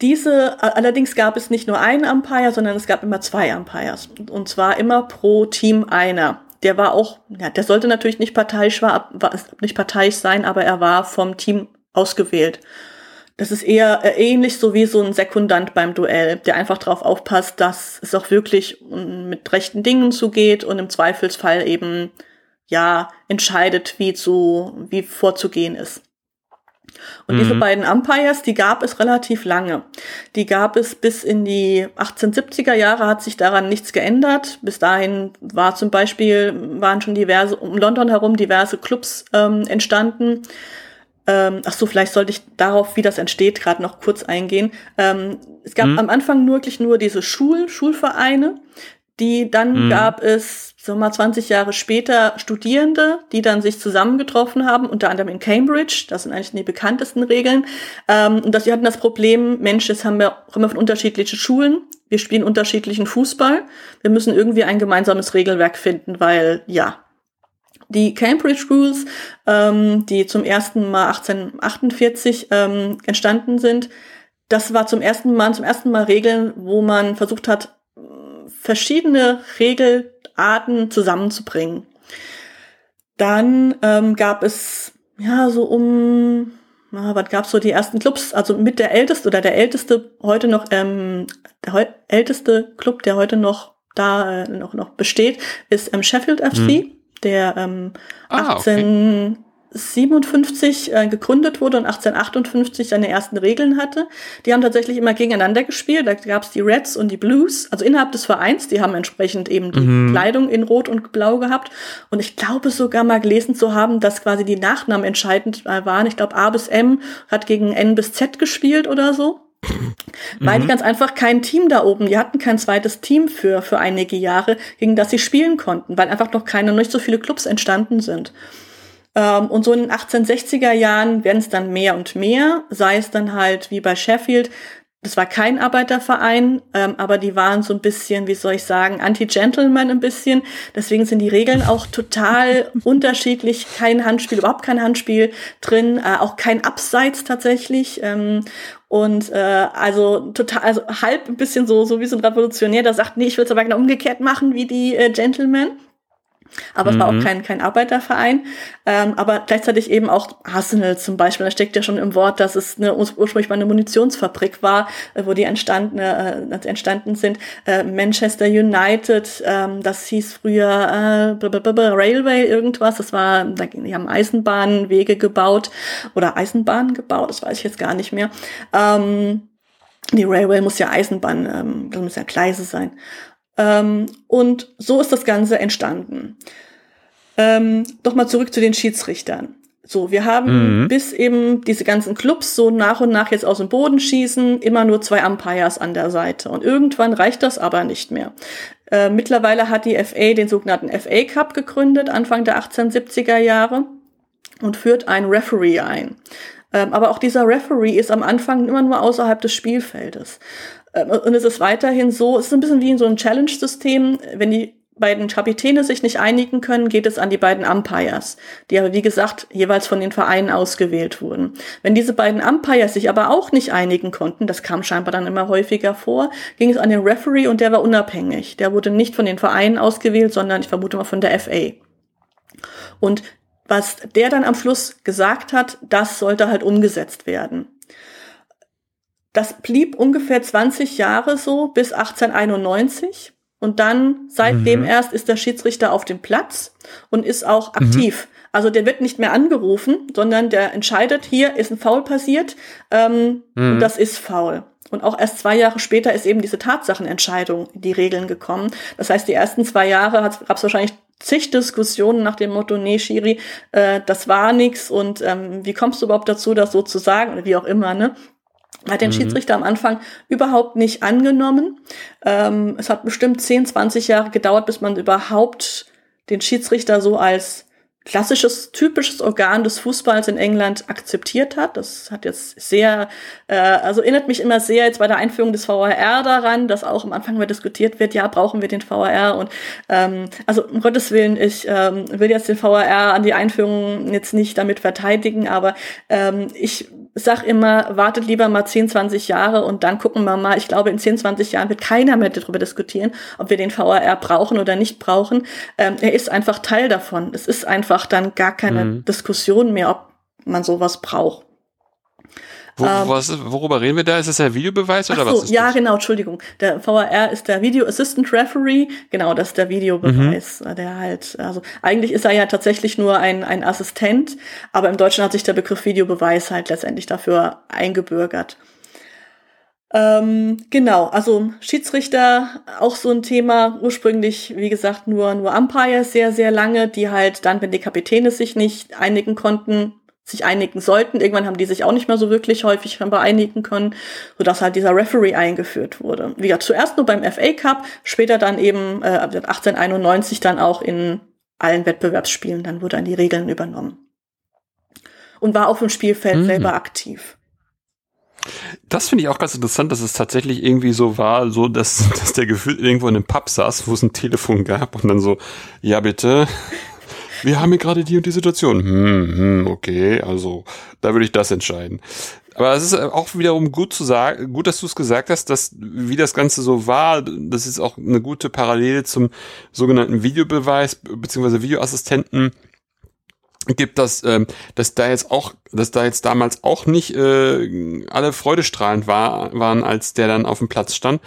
diese, allerdings gab es nicht nur einen Umpire, sondern es gab immer zwei Umpires. Und zwar immer pro Team einer. Der war auch, ja, der sollte natürlich nicht parteiisch, war, war nicht parteiisch sein, aber er war vom Team ausgewählt. Das ist eher äh, ähnlich so wie so ein Sekundant beim Duell, der einfach darauf aufpasst, dass es auch wirklich mit rechten Dingen zugeht und im Zweifelsfall eben ja entscheidet, wie zu wie vorzugehen ist. Und mhm. diese beiden Umpires, die gab es relativ lange. Die gab es bis in die 1870er Jahre, hat sich daran nichts geändert. Bis dahin war zum Beispiel, waren schon diverse, um London herum diverse Clubs ähm, entstanden, ähm, ach so, vielleicht sollte ich darauf, wie das entsteht, gerade noch kurz eingehen. Ähm, es gab mhm. am Anfang wirklich nur diese Schul Schulvereine, Die dann mhm. gab es, sagen wir mal, 20 Jahre später Studierende, die dann sich zusammengetroffen haben, unter anderem in Cambridge. Das sind eigentlich die bekanntesten Regeln. Ähm, und dass sie hatten das Problem, Mensch, jetzt haben wir, kommen wir von unterschiedlichen Schulen. Wir spielen unterschiedlichen Fußball. Wir müssen irgendwie ein gemeinsames Regelwerk finden, weil, ja, die Cambridge Rules, ähm, die zum ersten Mal 1848 ähm, entstanden sind, das war zum ersten Mal, zum ersten Mal Regeln, wo man versucht hat, verschiedene Regelarten zusammenzubringen. Dann ähm, gab es ja so um, na, was gab's so die ersten Clubs? Also mit der älteste oder der älteste heute noch ähm, der älteste Club, der heute noch da äh, noch noch besteht, ist ähm, Sheffield FC, hm. Der ähm, ah, 18 okay. 57 äh, gegründet wurde und 1858 seine ersten Regeln hatte. Die haben tatsächlich immer gegeneinander gespielt. Da gab es die Reds und die Blues, also innerhalb des Vereins. Die haben entsprechend eben die mhm. Kleidung in Rot und Blau gehabt. Und ich glaube sogar mal gelesen zu haben, dass quasi die Nachnamen entscheidend äh, waren. Ich glaube, A bis M hat gegen N bis Z gespielt oder so. Weil die mhm. ganz einfach kein Team da oben, die hatten kein zweites Team für, für einige Jahre, gegen das sie spielen konnten, weil einfach noch keine, noch nicht so viele Clubs entstanden sind. Ähm, und so in den 1860er Jahren werden es dann mehr und mehr, sei es dann halt wie bei Sheffield, das war kein Arbeiterverein, ähm, aber die waren so ein bisschen, wie soll ich sagen, anti-Gentleman ein bisschen. Deswegen sind die Regeln auch total unterschiedlich. Kein Handspiel, überhaupt kein Handspiel drin, äh, auch kein Abseits tatsächlich. Ähm, und äh, also total, also halb ein bisschen so, so wie so ein Revolutionär, der sagt, nee, ich will es aber genau umgekehrt machen wie die äh, Gentlemen. Aber mhm. es war auch mhm. kein, kein Arbeiterverein. Ähm, aber gleichzeitig eben auch Arsenal zum Beispiel. Da steckt ja schon im Wort, dass es eine, ursprünglich mal eine Munitionsfabrik war, äh, wo die entstanden, äh, entstanden sind. Äh, Manchester United, ähm, das hieß früher äh, Railway irgendwas. Das war, die haben Eisenbahnwege gebaut oder Eisenbahnen gebaut, das weiß ich jetzt gar nicht mehr. Ähm, die Railway muss ja Eisenbahn, ähm, das muss ja Gleise sein. Ähm, und so ist das Ganze entstanden. Ähm, doch mal zurück zu den Schiedsrichtern. So, wir haben mhm. bis eben diese ganzen Clubs so nach und nach jetzt aus dem Boden schießen, immer nur zwei Umpires an der Seite. Und irgendwann reicht das aber nicht mehr. Äh, mittlerweile hat die FA den sogenannten FA Cup gegründet, Anfang der 1870er Jahre, und führt einen Referee ein. Ähm, aber auch dieser Referee ist am Anfang immer nur außerhalb des Spielfeldes. Ähm, und es ist weiterhin so, es ist ein bisschen wie in so einem Challenge-System, wenn die beiden Kapitäne sich nicht einigen können, geht es an die beiden Umpires, die aber wie gesagt jeweils von den Vereinen ausgewählt wurden. Wenn diese beiden Umpires sich aber auch nicht einigen konnten, das kam scheinbar dann immer häufiger vor, ging es an den Referee und der war unabhängig. Der wurde nicht von den Vereinen ausgewählt, sondern ich vermute mal von der FA. Und was der dann am Schluss gesagt hat, das sollte halt umgesetzt werden. Das blieb ungefähr 20 Jahre so bis 1891. Und dann, seitdem mhm. erst, ist der Schiedsrichter auf dem Platz und ist auch mhm. aktiv. Mhm. Also der wird nicht mehr angerufen, sondern der entscheidet, hier ist ein Foul passiert, ähm, mhm. das ist Foul. Und auch erst zwei Jahre später ist eben diese Tatsachenentscheidung in die Regeln gekommen. Das heißt, die ersten zwei Jahre gab es wahrscheinlich zig Diskussionen nach dem Motto, nee, Schiri, äh, das war nix und ähm, wie kommst du überhaupt dazu, das so zu sagen oder wie auch immer, ne? Hat den mhm. Schiedsrichter am Anfang überhaupt nicht angenommen. Ähm, es hat bestimmt 10, 20 Jahre gedauert, bis man überhaupt den Schiedsrichter so als klassisches, typisches Organ des Fußballs in England akzeptiert hat. Das hat jetzt sehr, äh, also erinnert mich immer sehr jetzt bei der Einführung des VAR daran, dass auch am Anfang mal diskutiert wird, ja, brauchen wir den VAR und ähm, also um Gottes Willen, ich ähm, will jetzt den VAR an die Einführung jetzt nicht damit verteidigen, aber ähm, ich sag immer, wartet lieber mal 10, 20 Jahre und dann gucken wir mal. Ich glaube, in 10, 20 Jahren wird keiner mehr darüber diskutieren, ob wir den VAR brauchen oder nicht brauchen. Ähm, er ist einfach Teil davon. Es ist einfach dann gar keine mhm. Diskussion mehr, ob man sowas braucht. Wo, ähm, was, worüber reden wir da? Ist das der Videobeweis oder so, was? Ist ja, das? genau, Entschuldigung. Der VAR ist der Video Assistant Referee. Genau, das ist der Videobeweis. Mhm. Der halt, also eigentlich ist er ja tatsächlich nur ein, ein Assistent, aber im Deutschen hat sich der Begriff Videobeweis halt letztendlich dafür eingebürgert. Ähm, genau, also Schiedsrichter, auch so ein Thema, ursprünglich, wie gesagt, nur, nur Umpire sehr, sehr lange, die halt dann, wenn die Kapitäne sich nicht einigen konnten, sich einigen sollten. Irgendwann haben die sich auch nicht mehr so wirklich häufig einigen können, sodass halt dieser Referee eingeführt wurde. Wie gesagt, zuerst nur beim FA Cup, später dann eben äh, 1891 dann auch in allen Wettbewerbsspielen, dann wurde an die Regeln übernommen. Und war auf dem Spielfeld mhm. selber aktiv. Das finde ich auch ganz interessant, dass es tatsächlich irgendwie so war, so dass, dass der Gefühl irgendwo in einem Pub saß, wo es ein Telefon gab und dann so, ja bitte, wir haben hier gerade die und die Situation. Hm, hm, okay, also da würde ich das entscheiden. Aber es ist auch wiederum gut zu sagen, gut, dass du es gesagt hast, dass wie das Ganze so war, das ist auch eine gute Parallele zum sogenannten Videobeweis beziehungsweise Videoassistenten gibt, dass, ähm, dass da jetzt auch, dass da jetzt damals auch nicht äh, alle freudestrahlend war, waren, als der dann auf dem Platz stand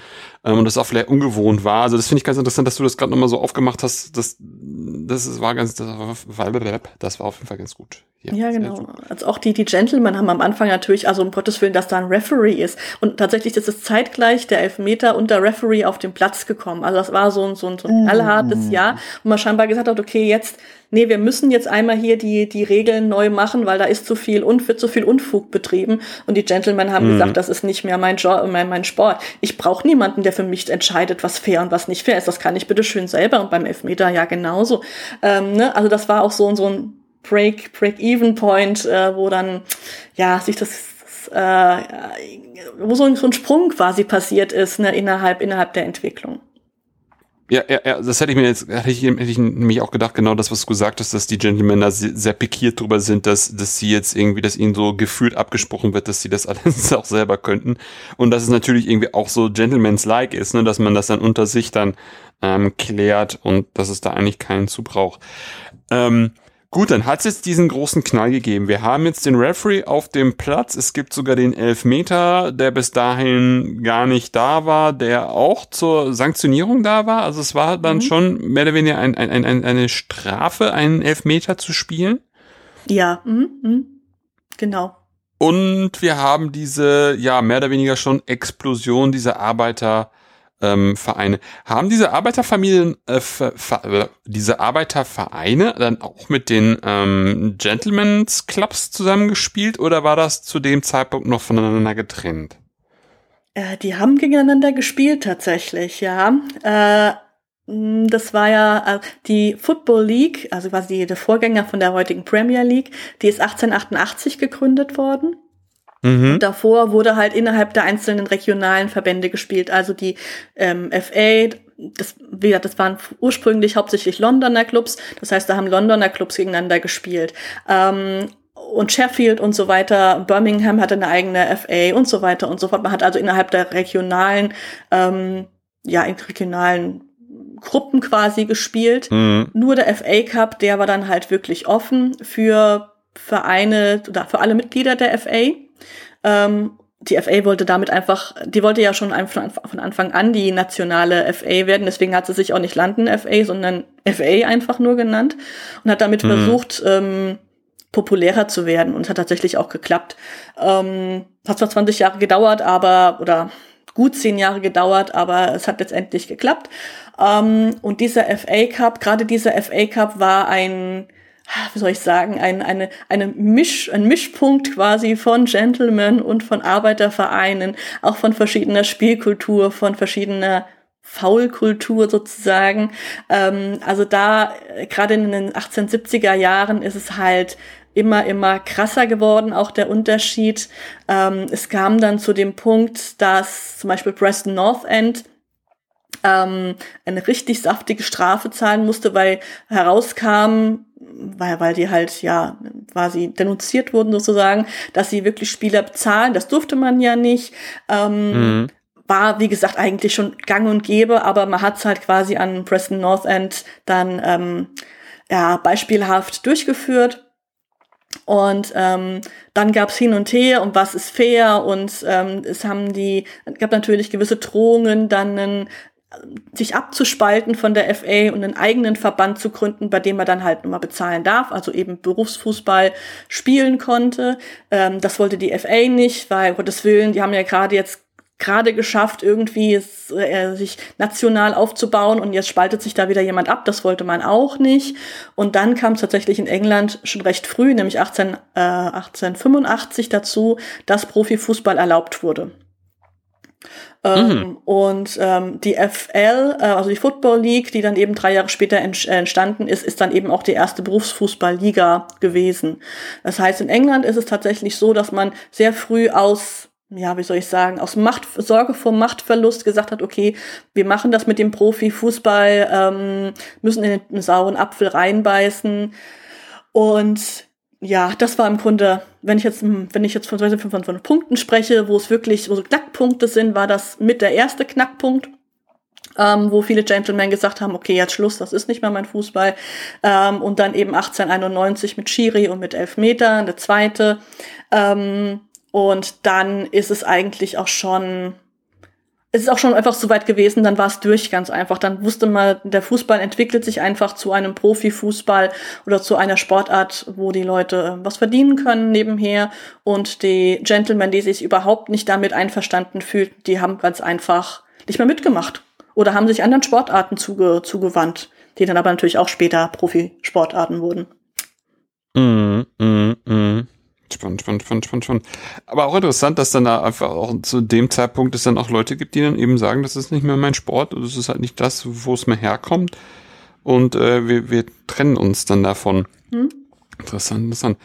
ähm, und das auch vielleicht ungewohnt war. Also das finde ich ganz interessant, dass du das gerade nochmal so aufgemacht hast. Das, das war ganz, das war, das war auf jeden Fall ganz gut. Ja, ja genau. Also auch die, die Gentlemen haben am Anfang natürlich, also um Gottes Willen, dass da ein Referee ist. Und tatsächlich ist es zeitgleich der Elfmeter und der Referee auf den Platz gekommen. Also das war so ein, so ein, so ein knallhartes mm. Jahr, wo man scheinbar gesagt hat, okay, jetzt nee, wir müssen jetzt einmal hier die, die Regeln neu machen, weil da ist zu viel und wird zu viel Unfug betrieben. Und die Gentlemen haben mhm. gesagt, das ist nicht mehr mein, Job, mein, mein Sport. Ich brauche niemanden, der für mich entscheidet, was fair und was nicht fair ist. Das kann ich bitte schön selber und beim Elfmeter ja genauso. Ähm, ne? Also das war auch so, so ein Break, Break-Even-Point, äh, wo dann, ja, sich das, äh, wo so ein, so ein Sprung quasi passiert ist, ne, innerhalb, innerhalb der Entwicklung. Ja, ja, ja, das hätte ich mir jetzt, hätte ich, hätte ich nämlich auch gedacht, genau das, was du gesagt hast, dass die Gentlemen da sehr, pikiert drüber sind, dass, dass sie jetzt irgendwie, dass ihnen so gefühlt abgesprochen wird, dass sie das alles auch selber könnten. Und dass es natürlich irgendwie auch so Gentleman's-like ist, ne, dass man das dann unter sich dann ähm, klärt und dass es da eigentlich keinen zu braucht. Ähm, Gut, dann hat es jetzt diesen großen Knall gegeben. Wir haben jetzt den Referee auf dem Platz. Es gibt sogar den Elfmeter, der bis dahin gar nicht da war, der auch zur Sanktionierung da war. Also es war dann mhm. schon mehr oder weniger ein, ein, ein, eine Strafe, einen Elfmeter zu spielen. Ja, mhm. Mhm. genau. Und wir haben diese, ja, mehr oder weniger schon Explosion dieser Arbeiter ähm, Vereine. Haben diese Arbeiterfamilien, äh, äh, diese Arbeitervereine dann auch mit den ähm, Gentlemen's Clubs zusammengespielt oder war das zu dem Zeitpunkt noch voneinander getrennt? Äh, die haben gegeneinander gespielt tatsächlich, ja. Äh, das war ja äh, die Football League, also quasi der Vorgänger von der heutigen Premier League, die ist 1888 gegründet worden. Mhm. Davor wurde halt innerhalb der einzelnen regionalen Verbände gespielt. Also die ähm, FA, das, wie gesagt, das waren ursprünglich hauptsächlich Londoner Clubs. Das heißt, da haben Londoner Clubs gegeneinander gespielt. Ähm, und Sheffield und so weiter, Birmingham hatte eine eigene FA und so weiter und so fort. Man hat also innerhalb der regionalen, ähm, ja, regionalen Gruppen quasi gespielt. Mhm. Nur der FA Cup, der war dann halt wirklich offen für Vereine oder für alle Mitglieder der FA. Ähm, die FA wollte damit einfach, die wollte ja schon von Anfang an die nationale FA werden, deswegen hat sie sich auch nicht London FA, sondern FA einfach nur genannt und hat damit mhm. versucht, ähm, populärer zu werden und hat tatsächlich auch geklappt. Ähm, hat zwar 20 Jahre gedauert, aber, oder gut zehn Jahre gedauert, aber es hat letztendlich geklappt. Ähm, und dieser FA Cup, gerade dieser FA Cup war ein, wie soll ich sagen, ein, eine, eine Misch, ein Mischpunkt quasi von Gentlemen und von Arbeitervereinen, auch von verschiedener Spielkultur, von verschiedener Faulkultur sozusagen. Ähm, also da, äh, gerade in den 1870er Jahren ist es halt immer, immer krasser geworden, auch der Unterschied. Ähm, es kam dann zu dem Punkt, dass zum Beispiel Preston North End ähm, eine richtig saftige Strafe zahlen musste, weil herauskam, weil, weil die halt ja quasi denunziert wurden sozusagen, dass sie wirklich Spieler bezahlen. Das durfte man ja nicht. Ähm, mhm. War, wie gesagt, eigentlich schon gang und gäbe, aber man hat es halt quasi an Preston North End dann ähm, ja, beispielhaft durchgeführt. Und ähm, dann gab's hin und her und was ist fair und ähm, es haben die, gab natürlich gewisse Drohungen, dann einen sich abzuspalten von der FA und einen eigenen Verband zu gründen, bei dem man dann halt immer bezahlen darf, also eben Berufsfußball spielen konnte. Ähm, das wollte die FA nicht, weil Gottes Willen, die haben ja gerade jetzt gerade geschafft, irgendwie äh, sich national aufzubauen und jetzt spaltet sich da wieder jemand ab. Das wollte man auch nicht. Und dann kam es tatsächlich in England schon recht früh, nämlich 18, äh, 1885 dazu, dass Profifußball erlaubt wurde. Ähm, mhm. Und ähm, die FL, äh, also die Football League, die dann eben drei Jahre später entstanden ist, ist dann eben auch die erste Berufsfußballliga gewesen. Das heißt, in England ist es tatsächlich so, dass man sehr früh aus ja, wie soll ich sagen, aus Macht, Sorge vor Machtverlust gesagt hat, okay, wir machen das mit dem Profifußball, ähm, müssen in den sauren Apfel reinbeißen. Und ja, das war im Grunde, wenn ich jetzt, wenn ich jetzt von, von, von Punkten spreche, wo es wirklich, wo so Knackpunkte sind, war das mit der erste Knackpunkt. Ähm, wo viele Gentlemen gesagt haben, okay, jetzt Schluss, das ist nicht mehr mein Fußball. Ähm, und dann eben 1891 mit Schiri und mit Elfmeter, der zweite. Ähm, und dann ist es eigentlich auch schon, es ist auch schon einfach so weit gewesen, dann war es durch ganz einfach. Dann wusste man, der Fußball entwickelt sich einfach zu einem Profifußball oder zu einer Sportart, wo die Leute was verdienen können nebenher. Und die Gentlemen, die sich überhaupt nicht damit einverstanden fühlten, die haben ganz einfach nicht mehr mitgemacht oder haben sich anderen Sportarten zuge zugewandt, die dann aber natürlich auch später Profisportarten wurden. Mm, mm, mm. Spannend, spannend, spannend, spannend, spannend. Aber auch interessant, dass dann da einfach auch zu dem Zeitpunkt es dann auch Leute gibt, die dann eben sagen, das ist nicht mehr mein Sport, das ist halt nicht das, wo es mir herkommt. Und äh, wir, wir trennen uns dann davon. Hm? Interessant, interessant.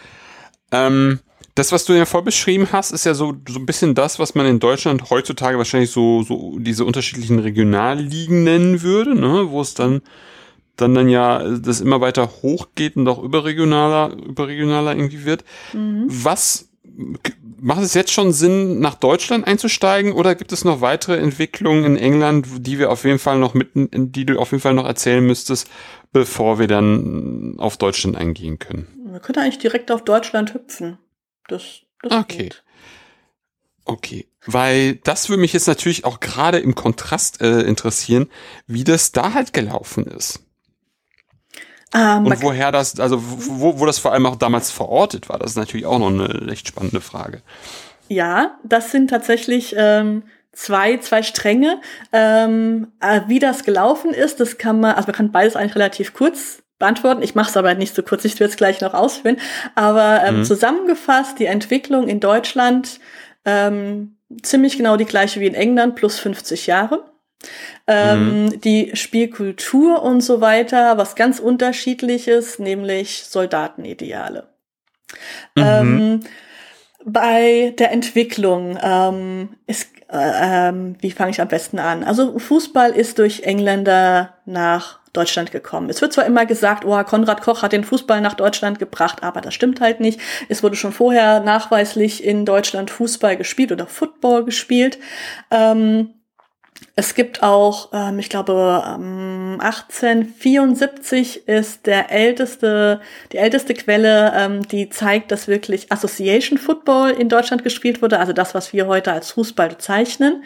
Ähm, das, was du ja voll beschrieben hast, ist ja so, so ein bisschen das, was man in Deutschland heutzutage wahrscheinlich so, so diese unterschiedlichen Regionalligen nennen würde, ne? wo es dann dann dann ja das immer weiter hochgeht und auch überregionaler, überregionaler irgendwie wird. Mhm. Was macht es jetzt schon Sinn, nach Deutschland einzusteigen oder gibt es noch weitere Entwicklungen in England, die wir auf jeden Fall noch mitten, die du auf jeden Fall noch erzählen müsstest, bevor wir dann auf Deutschland eingehen können? Wir können eigentlich direkt auf Deutschland hüpfen. Das, das okay. Geht. Okay, weil das würde mich jetzt natürlich auch gerade im Kontrast äh, interessieren, wie das da halt gelaufen ist. Ähm, und woher das, also wo, wo das vor allem auch damals verortet war, das ist natürlich auch noch eine echt spannende Frage. Ja, das sind tatsächlich ähm, zwei, zwei Stränge. Ähm, äh, wie das gelaufen ist, das kann man, also man kann beides eigentlich relativ kurz beantworten. Ich mache es aber nicht so kurz, ich will es gleich noch ausführen. Aber ähm, mhm. zusammengefasst, die Entwicklung in Deutschland ähm, ziemlich genau die gleiche wie in England, plus 50 Jahre. Ähm, mhm. Die Spielkultur und so weiter, was ganz unterschiedliches, nämlich Soldatenideale. Mhm. Ähm, bei der Entwicklung ähm, ist, äh, ähm, wie fange ich am besten an? Also Fußball ist durch Engländer nach Deutschland gekommen. Es wird zwar immer gesagt, oh, Konrad Koch hat den Fußball nach Deutschland gebracht, aber das stimmt halt nicht. Es wurde schon vorher nachweislich in Deutschland Fußball gespielt oder Football gespielt. Ähm, es gibt auch, ähm, ich glaube, ähm, 1874 ist der älteste, die älteste Quelle, ähm, die zeigt, dass wirklich Association Football in Deutschland gespielt wurde, also das, was wir heute als Fußball bezeichnen.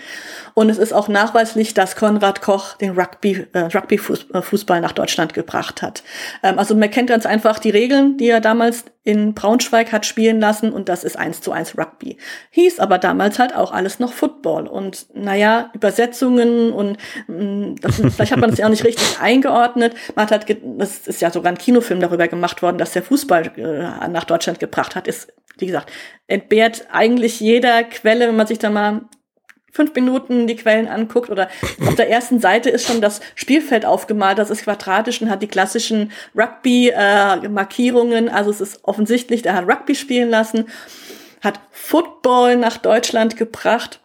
Und es ist auch nachweislich, dass Konrad Koch den Rugby, äh, Rugby äh, nach Deutschland gebracht hat. Ähm, also man kennt ganz einfach die Regeln, die er damals in Braunschweig hat spielen lassen und das ist eins zu eins Rugby. Hieß aber damals halt auch alles noch Football und naja, Übersetzungen und mh, mm, das, vielleicht hat man das ja auch nicht richtig eingeordnet. Man hat halt, das ist ja sogar ein Kinofilm darüber gemacht worden, dass der Fußball äh, nach Deutschland gebracht hat, ist, wie gesagt, entbehrt eigentlich jeder Quelle, wenn man sich da mal fünf Minuten die Quellen anguckt oder auf der ersten Seite ist schon das Spielfeld aufgemalt, das ist quadratisch und hat die klassischen Rugby-Markierungen. Äh, also es ist offensichtlich, der hat Rugby spielen lassen, hat Football nach Deutschland gebracht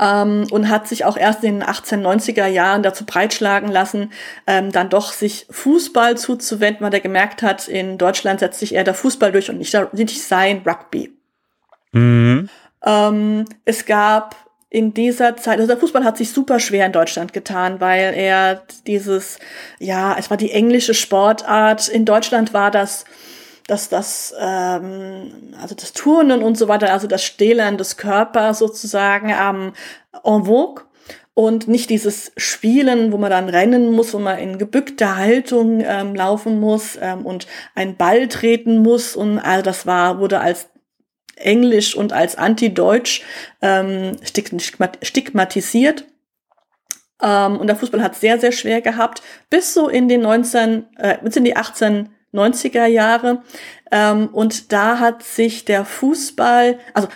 ähm, und hat sich auch erst in den 1890er Jahren dazu breitschlagen lassen, ähm, dann doch sich Fußball zuzuwenden, weil er gemerkt hat, in Deutschland setzt sich eher der Fußball durch und nicht, nicht sein Rugby. Mhm. Ähm, es gab in dieser Zeit, also der Fußball hat sich super schwer in Deutschland getan, weil er dieses, ja, es war die englische Sportart. In Deutschland war das, das, das, ähm, also das Turnen und so weiter, also das Stählern des Körpers sozusagen ähm, en vogue und nicht dieses Spielen, wo man dann rennen muss, wo man in gebückter Haltung ähm, laufen muss ähm, und einen Ball treten muss und all das war wurde als englisch und als anti-deutsch ähm, stigmatisiert. Ähm, und der Fußball hat sehr, sehr schwer gehabt, bis so in den 19, äh, bis in die 1890er Jahre. Ähm, und da hat sich der Fußball, also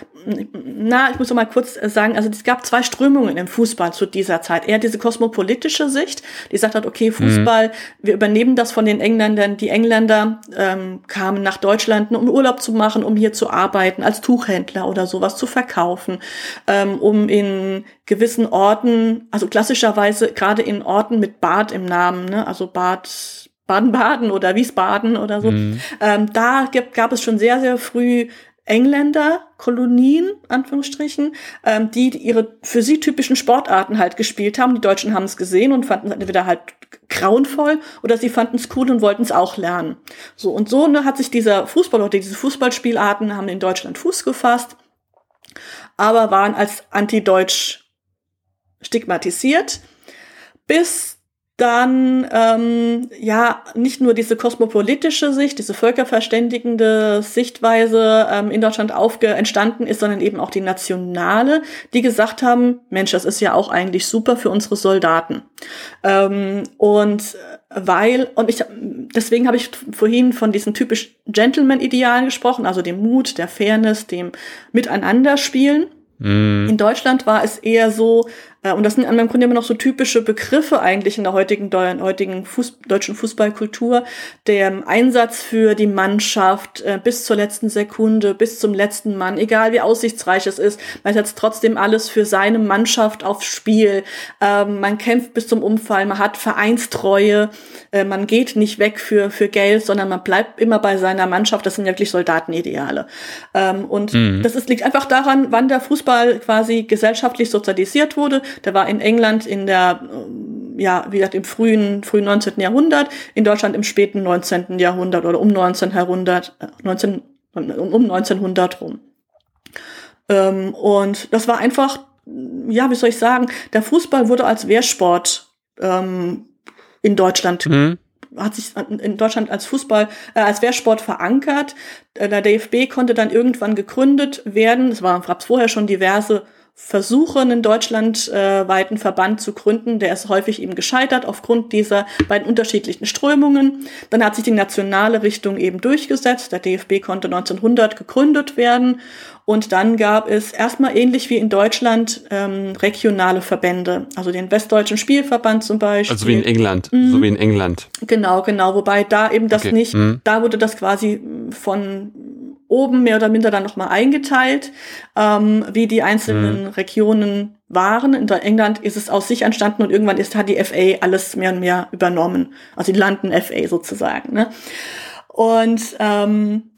na, ich muss noch mal kurz sagen, also es gab zwei Strömungen im Fußball zu dieser Zeit. Eher diese kosmopolitische Sicht, die sagt hat, okay, Fußball, mhm. wir übernehmen das von den Engländern. Die Engländer ähm, kamen nach Deutschland, um Urlaub zu machen, um hier zu arbeiten, als Tuchhändler oder sowas zu verkaufen, ähm, um in gewissen Orten, also klassischerweise gerade in Orten mit Bad im Namen, ne, also Bad Baden-Baden oder Wiesbaden oder so. Mhm. Ähm, da gab, gab es schon sehr, sehr früh Engländer, Kolonien, Anführungsstrichen, ähm, die ihre für sie typischen Sportarten halt gespielt haben. Die Deutschen haben es gesehen und fanden es entweder halt grauenvoll oder sie fanden es cool und wollten es auch lernen. So und so ne, hat sich dieser Fußball oder diese Fußballspielarten haben in Deutschland Fuß gefasst, aber waren als anti-deutsch stigmatisiert, bis dann ähm, ja nicht nur diese kosmopolitische Sicht, diese völkerverständigende Sichtweise ähm, in Deutschland aufge entstanden ist, sondern eben auch die nationale, die gesagt haben, Mensch, das ist ja auch eigentlich super für unsere Soldaten. Ähm, und weil, und ich deswegen habe ich vorhin von diesen typisch Gentleman-Idealen gesprochen, also dem Mut, der Fairness, dem Miteinanderspielen. Mm. In Deutschland war es eher so, äh, und das sind im Grunde immer noch so typische Begriffe eigentlich in der heutigen, heutigen Fuß, deutschen Fußballkultur. Der Einsatz für die Mannschaft äh, bis zur letzten Sekunde, bis zum letzten Mann, egal wie aussichtsreich es ist, man setzt trotzdem alles für seine Mannschaft aufs Spiel. Ähm, man kämpft bis zum Umfall, man hat Vereinstreue, äh, man geht nicht weg für, für Geld, sondern man bleibt immer bei seiner Mannschaft. Das sind wirklich Soldatenideale. Ähm, und mhm. das ist, liegt einfach daran, wann der Fußball quasi gesellschaftlich sozialisiert wurde. Der war in England in der, ähm, ja, wie gesagt, im frühen, frühen 19. Jahrhundert, in Deutschland im späten 19. Jahrhundert oder um 19 Jahrhundert, 19, um 1900 rum. Ähm, und das war einfach, ja, wie soll ich sagen, der Fußball wurde als Wehrsport ähm, in Deutschland mhm hat sich in Deutschland als Fußball, äh, als Wehrsport verankert. Äh, der DFB konnte dann irgendwann gegründet werden. Es war, gab vorher schon diverse Versuche, einen deutschlandweiten Verband zu gründen, der ist häufig eben gescheitert aufgrund dieser beiden unterschiedlichen Strömungen. Dann hat sich die nationale Richtung eben durchgesetzt. Der DFB konnte 1900 gegründet werden und dann gab es erstmal ähnlich wie in Deutschland ähm, regionale Verbände, also den Westdeutschen Spielverband zum Beispiel. Also wie in England, mhm. so wie in England. Genau, genau. Wobei da eben das okay. nicht, mhm. da wurde das quasi von oben mehr oder minder dann nochmal eingeteilt, ähm, wie die einzelnen mhm. Regionen waren. In England ist es aus sich entstanden und irgendwann ist hat die FA alles mehr und mehr übernommen. Also die London FA sozusagen. Ne? Und ähm,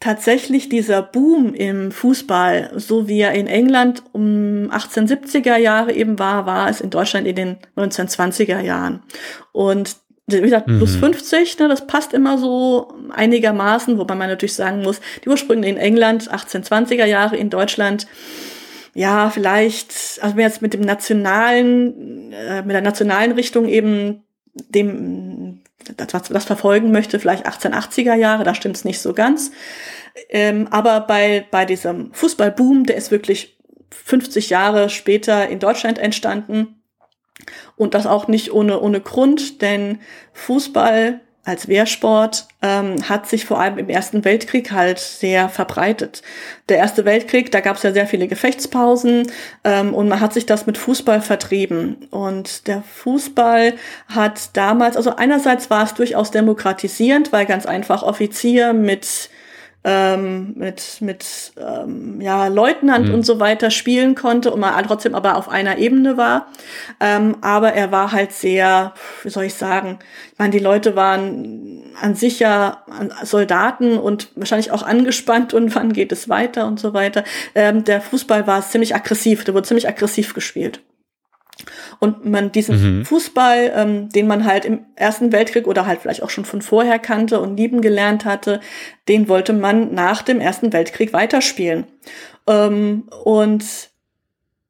tatsächlich dieser Boom im Fußball, so wie er in England um 1870er Jahre eben war, war es in Deutschland in den 1920er Jahren. Und wie gesagt, plus mhm. 50, ne, das passt immer so einigermaßen, wobei man natürlich sagen muss, die Ursprünge in England, 1820er Jahre, in Deutschland, ja, vielleicht, also wenn jetzt mit dem nationalen, äh, mit der nationalen Richtung eben dem, das, was das verfolgen möchte, vielleicht 1880er Jahre, da stimmt's nicht so ganz. Ähm, aber bei, bei diesem Fußballboom, der ist wirklich 50 Jahre später in Deutschland entstanden, und das auch nicht ohne, ohne Grund, denn Fußball als Wehrsport ähm, hat sich vor allem im Ersten Weltkrieg halt sehr verbreitet. Der Erste Weltkrieg, da gab es ja sehr viele Gefechtspausen ähm, und man hat sich das mit Fußball vertrieben. Und der Fußball hat damals, also einerseits war es durchaus demokratisierend, weil ganz einfach Offizier mit ähm, mit, mit ähm, ja, Leutnant mhm. und so weiter spielen konnte und man trotzdem aber auf einer Ebene war. Ähm, aber er war halt sehr, wie soll ich sagen, ich meine, die Leute waren an sich ja Soldaten und wahrscheinlich auch angespannt und wann geht es weiter und so weiter. Ähm, der Fußball war ziemlich aggressiv, der wurde ziemlich aggressiv gespielt. Und man diesen mhm. Fußball, ähm, den man halt im Ersten Weltkrieg oder halt vielleicht auch schon von vorher kannte und lieben gelernt hatte, den wollte man nach dem Ersten Weltkrieg weiterspielen. Ähm, und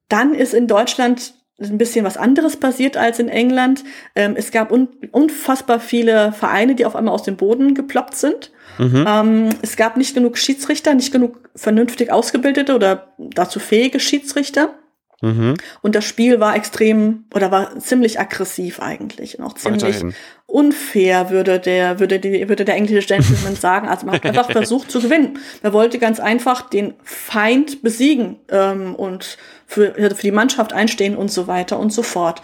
dann ist in Deutschland ein bisschen was anderes passiert als in England. Ähm, es gab un unfassbar viele Vereine, die auf einmal aus dem Boden geploppt sind. Mhm. Ähm, es gab nicht genug Schiedsrichter, nicht genug vernünftig ausgebildete oder dazu fähige Schiedsrichter. Mhm. Und das Spiel war extrem oder war ziemlich aggressiv eigentlich und auch ziemlich Weiterhin. Unfair, würde der, würde die, würde der englische Gentleman sagen. Also man hat einfach versucht zu gewinnen. Man wollte ganz einfach den Feind besiegen ähm, und für, für die Mannschaft einstehen und so weiter und so fort.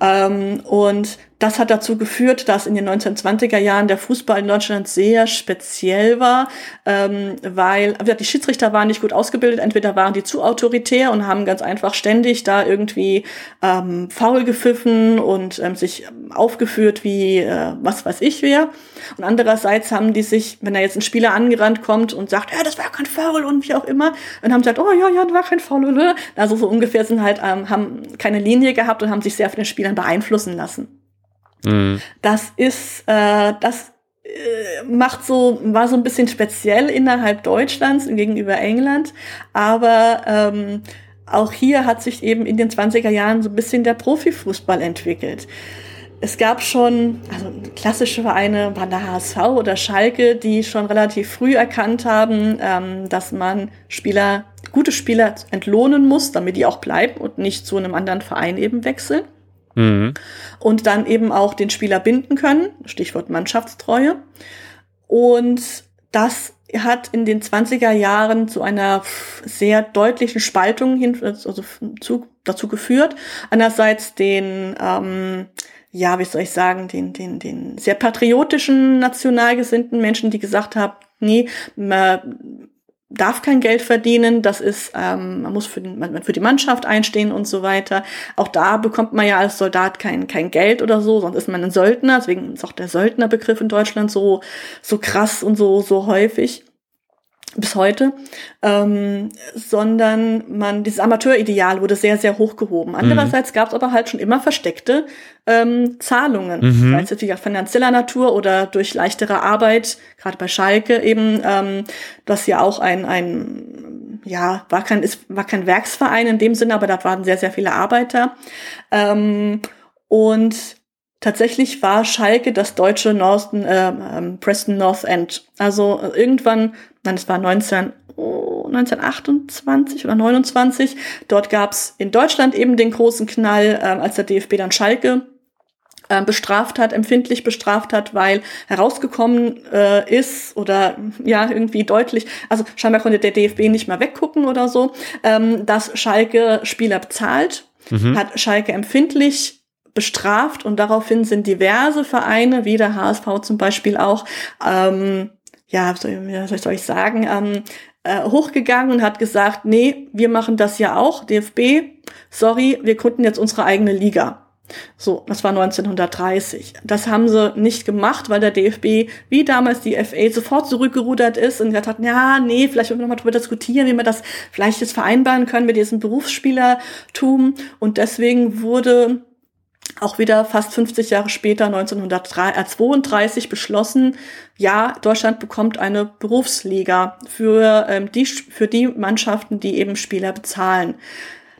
Ähm, und das hat dazu geführt, dass in den 1920er Jahren der Fußball in Deutschland sehr speziell war, ähm, weil die Schiedsrichter waren nicht gut ausgebildet. Entweder waren die zu autoritär und haben ganz einfach ständig da irgendwie ähm, faul gepfiffen und ähm, sich aufgeführt wie äh, was weiß ich wer. Und andererseits haben die sich, wenn da jetzt ein Spieler angerannt kommt und sagt, ja, das war kein Foul und wie auch immer, dann haben sie gesagt, oh ja, ja, das war kein Foul. Oder? Also so ungefähr sind halt, ähm, haben keine Linie gehabt und haben sich sehr von den Spielern beeinflussen lassen. Mhm. Das ist, äh, das äh, macht so, war so ein bisschen speziell innerhalb Deutschlands gegenüber England, aber ähm, auch hier hat sich eben in den 20er Jahren so ein bisschen der Profifußball entwickelt. Es gab schon, also klassische Vereine waren der HSV oder Schalke, die schon relativ früh erkannt haben, ähm, dass man Spieler, gute Spieler entlohnen muss, damit die auch bleiben und nicht zu einem anderen Verein eben wechseln. Mhm. Und dann eben auch den Spieler binden können, Stichwort Mannschaftstreue. Und das hat in den 20er Jahren zu einer sehr deutlichen Spaltung hin, also zu, dazu geführt. Einerseits den, ähm, ja, wie soll ich sagen, den, den, den sehr patriotischen, nationalgesinnten Menschen, die gesagt haben, nee, man, darf kein Geld verdienen, das ist, ähm, man muss für, den, man, für die Mannschaft einstehen und so weiter. Auch da bekommt man ja als Soldat kein, kein Geld oder so, sonst ist man ein Söldner, deswegen ist auch der Söldnerbegriff in Deutschland so, so krass und so, so häufig bis heute, ähm, sondern man, dieses Amateurideal wurde sehr, sehr hochgehoben. Mhm. Andererseits mhm. gab es aber halt schon immer versteckte ähm, Zahlungen, mhm. sei es jetzt finanzieller Natur oder durch leichtere Arbeit, gerade bei Schalke eben, ähm, das ja auch ein, ein ja, war kein, ist, war kein Werksverein in dem Sinne, aber da waren sehr, sehr viele Arbeiter. Ähm, und Tatsächlich war Schalke das deutsche North, äh, ähm, Preston North End. Also äh, irgendwann, nein, es war 19, oh, 1928 oder 29. Dort gab es in Deutschland eben den großen Knall, äh, als der DFB dann Schalke äh, bestraft hat, empfindlich bestraft hat, weil herausgekommen äh, ist oder ja irgendwie deutlich, also scheinbar konnte der DFB nicht mehr weggucken oder so, ähm, dass Schalke Spieler bezahlt, mhm. hat Schalke empfindlich bestraft und daraufhin sind diverse Vereine, wie der HSV zum Beispiel auch, ähm, ja, was soll ich sagen, ähm, äh, hochgegangen und hat gesagt, nee, wir machen das ja auch, DFB, sorry, wir gründen jetzt unsere eigene Liga. So, das war 1930. Das haben sie nicht gemacht, weil der DFB, wie damals die FA, sofort zurückgerudert ist und gesagt hat, ja, nee, vielleicht wollen wir nochmal drüber diskutieren, wie wir das vielleicht jetzt vereinbaren können mit diesem Berufsspielertum. Und deswegen wurde auch wieder fast 50 Jahre später, 1932, beschlossen, ja, Deutschland bekommt eine Berufsliga für, ähm, die, für die Mannschaften, die eben Spieler bezahlen.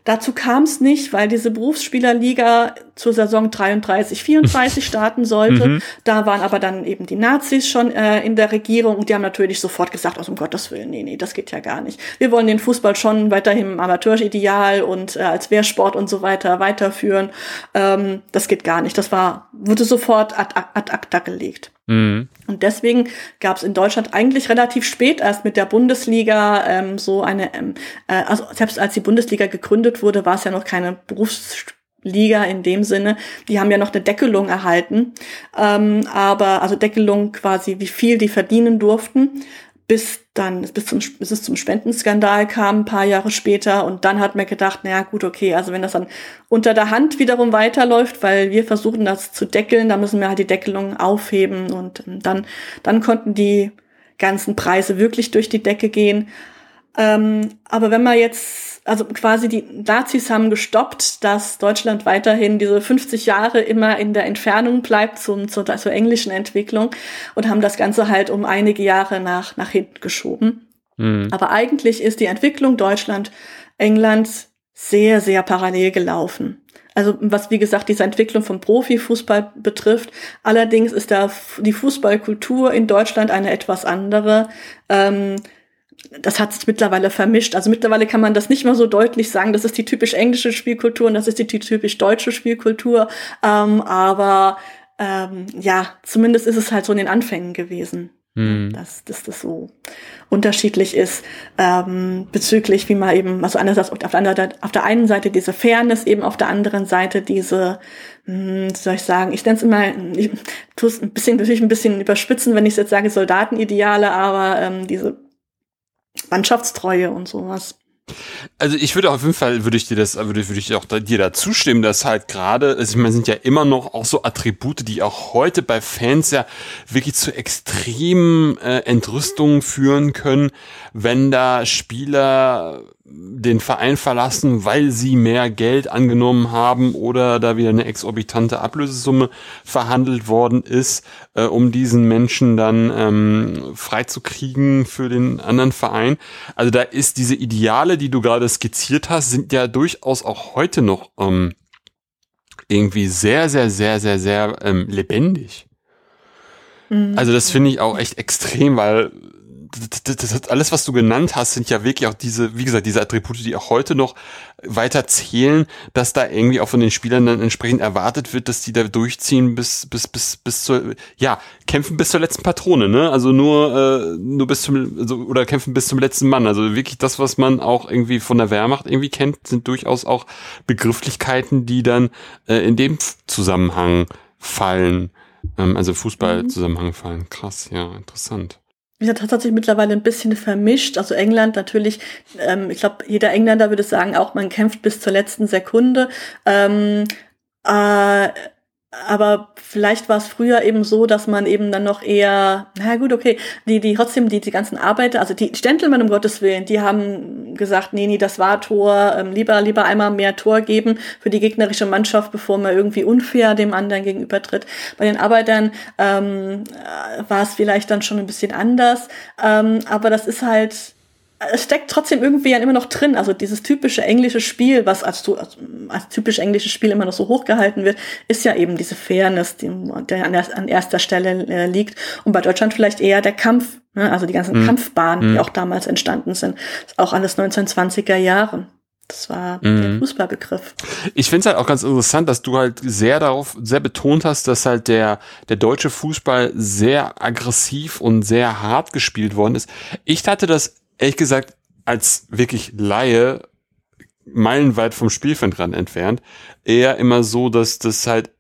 Dazu kam es nicht, weil diese Berufsspielerliga zur Saison 33, 34 starten sollte. Mhm. Da waren aber dann eben die Nazis schon äh, in der Regierung und die haben natürlich sofort gesagt, aus um Gottes Willen, nee, nee, das geht ja gar nicht. Wir wollen den Fußball schon weiterhin im Amateurideal und äh, als Wehrsport und so weiter weiterführen. Ähm, das geht gar nicht. Das war, wurde sofort ad, ad acta gelegt. Mhm. Und deswegen gab es in Deutschland eigentlich relativ spät erst mit der Bundesliga ähm, so eine, ähm, äh, also selbst als die Bundesliga gegründet wurde, war es ja noch keine Berufsliga in dem Sinne. Die haben ja noch eine Deckelung erhalten, ähm, aber also Deckelung quasi, wie viel die verdienen durften bis dann, bis, zum, bis es zum Spendenskandal kam, ein paar Jahre später. Und dann hat man gedacht, naja, gut, okay, also wenn das dann unter der Hand wiederum weiterläuft, weil wir versuchen das zu deckeln, dann müssen wir halt die Deckelung aufheben. Und ähm, dann, dann konnten die ganzen Preise wirklich durch die Decke gehen. Ähm, aber wenn man jetzt, also quasi die Nazis haben gestoppt, dass Deutschland weiterhin diese 50 Jahre immer in der Entfernung bleibt zum, zur, zur englischen Entwicklung und haben das Ganze halt um einige Jahre nach, nach hinten geschoben. Mhm. Aber eigentlich ist die Entwicklung Deutschland, England sehr, sehr parallel gelaufen. Also was wie gesagt diese Entwicklung vom Profifußball betrifft. Allerdings ist da die Fußballkultur in Deutschland eine etwas andere. Ähm, das hat sich mittlerweile vermischt. Also mittlerweile kann man das nicht mehr so deutlich sagen, das ist die typisch englische Spielkultur und das ist die typisch deutsche Spielkultur. Ähm, aber ähm, ja, zumindest ist es halt so in den Anfängen gewesen. Hm. Dass, dass das so unterschiedlich ist ähm, bezüglich, wie man eben, also einerseits auf der, anderen, auf der einen Seite diese Fairness, eben auf der anderen Seite diese, hm, soll ich sagen, ich nenne es immer, ich tue es ein bisschen, natürlich ein bisschen überspitzen, wenn ich jetzt sage Soldatenideale, aber ähm, diese Mannschaftstreue und sowas. Also ich würde auf jeden Fall, würde ich dir das, würde, würde ich auch dir da zustimmen, dass halt gerade, also ich meine, sind ja immer noch auch so Attribute, die auch heute bei Fans ja wirklich zu extremen äh, Entrüstungen führen können, wenn da Spieler den Verein verlassen, weil sie mehr Geld angenommen haben oder da wieder eine exorbitante Ablösesumme verhandelt worden ist, äh, um diesen Menschen dann ähm, freizukriegen für den anderen Verein. Also da ist diese Ideale, die du gerade skizziert hast, sind ja durchaus auch heute noch ähm, irgendwie sehr, sehr, sehr, sehr, sehr ähm, lebendig. Mhm. Also das finde ich auch echt extrem, weil alles, was du genannt hast, sind ja wirklich auch diese, wie gesagt, diese Attribute, die auch heute noch weiter zählen, dass da irgendwie auch von den Spielern dann entsprechend erwartet wird, dass die da durchziehen bis, bis, bis, bis zur, ja, kämpfen bis zur letzten Patrone, ne? Also nur, äh, nur bis zum, also, oder kämpfen bis zum letzten Mann. Also wirklich das, was man auch irgendwie von der Wehrmacht irgendwie kennt, sind durchaus auch Begrifflichkeiten, die dann äh, in dem Zusammenhang fallen. Ähm, also Fußballzusammenhang fallen. Krass, ja, interessant wie gesagt, hat sich mittlerweile ein bisschen vermischt. Also England natürlich, ähm, ich glaube, jeder Engländer würde sagen, auch man kämpft bis zur letzten Sekunde. Ähm, äh, aber vielleicht war es früher eben so, dass man eben dann noch eher, na gut, okay, die, die trotzdem, die, die ganzen Arbeiter, also die Gentlemen um Gottes Willen, die haben gesagt, nee, nee, das war Tor, ähm, lieber, lieber einmal mehr Tor geben für die gegnerische Mannschaft, bevor man irgendwie unfair dem anderen gegenübertritt. Bei den Arbeitern ähm, äh, war es vielleicht dann schon ein bisschen anders, ähm, aber das ist halt, es steckt trotzdem irgendwie ja immer noch drin. Also dieses typische englische Spiel, was als, als, als typisch englisches Spiel immer noch so hochgehalten wird, ist ja eben diese Fairness, die, der an, der, an erster Stelle äh, liegt. Und bei Deutschland vielleicht eher der Kampf, ne? also die ganzen mhm. Kampfbahnen, die mhm. auch damals entstanden sind. Das ist auch alles 1920er Jahre. Das war mhm. der Fußballbegriff. Ich finde es halt auch ganz interessant, dass du halt sehr darauf, sehr betont hast, dass halt der, der deutsche Fußball sehr aggressiv und sehr hart gespielt worden ist. Ich hatte das ehrlich gesagt, als wirklich Laie meilenweit vom Spielfeldrand entfernt, eher immer so, dass das halt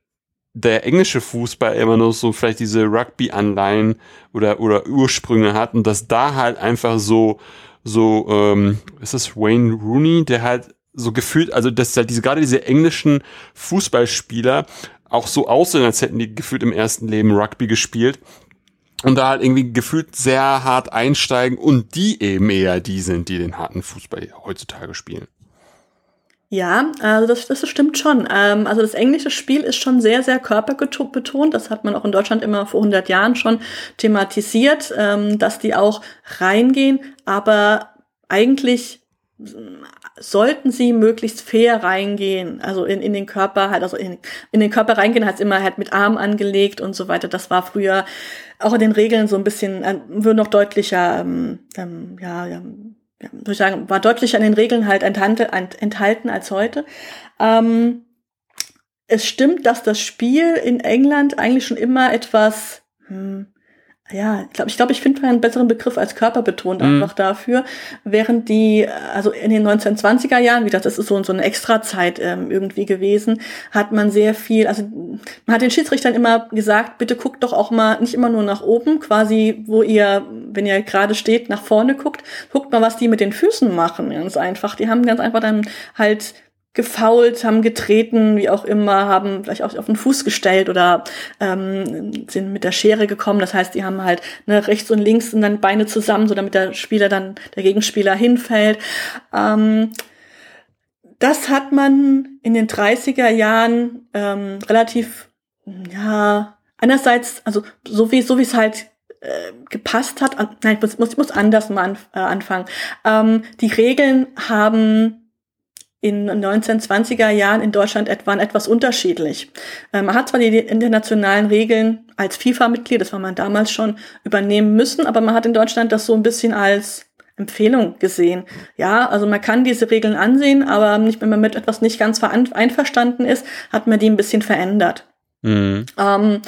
der englische Fußball immer noch so vielleicht diese Rugby-Anleihen oder, oder Ursprünge hat und dass da halt einfach so, so, ähm, ist das Wayne Rooney, der halt so gefühlt, also dass halt diese, gerade diese englischen Fußballspieler auch so aussehen, als hätten die gefühlt im ersten Leben Rugby gespielt und da halt irgendwie gefühlt sehr hart einsteigen und die eben eher die sind, die den harten Fußball heutzutage spielen. Ja, also das, das stimmt schon. Ähm, also das englische Spiel ist schon sehr, sehr körperbetont. Das hat man auch in Deutschland immer vor 100 Jahren schon thematisiert, ähm, dass die auch reingehen. Aber eigentlich sollten sie möglichst fair reingehen, also in, in den Körper halt, also in, in den Körper reingehen, hat immer halt mit Arm angelegt und so weiter. Das war früher auch in den Regeln so ein bisschen, äh, wird noch deutlicher, ähm, ähm, ja, ja, ja, würde ich sagen, war deutlicher in den Regeln halt enthalten, als heute. Ähm, es stimmt, dass das Spiel in England eigentlich schon immer etwas, hm, ja, ich glaube, ich, glaub, ich finde einen besseren Begriff als körperbetont mhm. einfach dafür. Während die, also in den 1920er Jahren, wie das, das ist so, so eine Extrazeit ähm, irgendwie gewesen, hat man sehr viel, also man hat den Schiedsrichtern immer gesagt, bitte guckt doch auch mal nicht immer nur nach oben, quasi, wo ihr, wenn ihr gerade steht, nach vorne guckt, guckt mal, was die mit den Füßen machen, ganz einfach. Die haben ganz einfach dann halt gefault, haben getreten, wie auch immer, haben vielleicht auch auf den Fuß gestellt oder ähm, sind mit der Schere gekommen. Das heißt, die haben halt ne, rechts und links und dann Beine zusammen, so damit der Spieler dann, der Gegenspieler hinfällt. Ähm, das hat man in den 30er Jahren ähm, relativ, ja, einerseits, also so wie so wie es halt äh, gepasst hat, nein, ich muss, muss, muss anders mal an, äh, anfangen. Ähm, die Regeln haben in den 1920er Jahren in Deutschland etwa etwas unterschiedlich. Ähm, man hat zwar die internationalen Regeln als FIFA-Mitglied, das war man damals schon, übernehmen müssen, aber man hat in Deutschland das so ein bisschen als Empfehlung gesehen. Ja, also man kann diese Regeln ansehen, aber nicht, wenn man mit etwas nicht ganz einverstanden ist, hat man die ein bisschen verändert. Mhm. Ähm,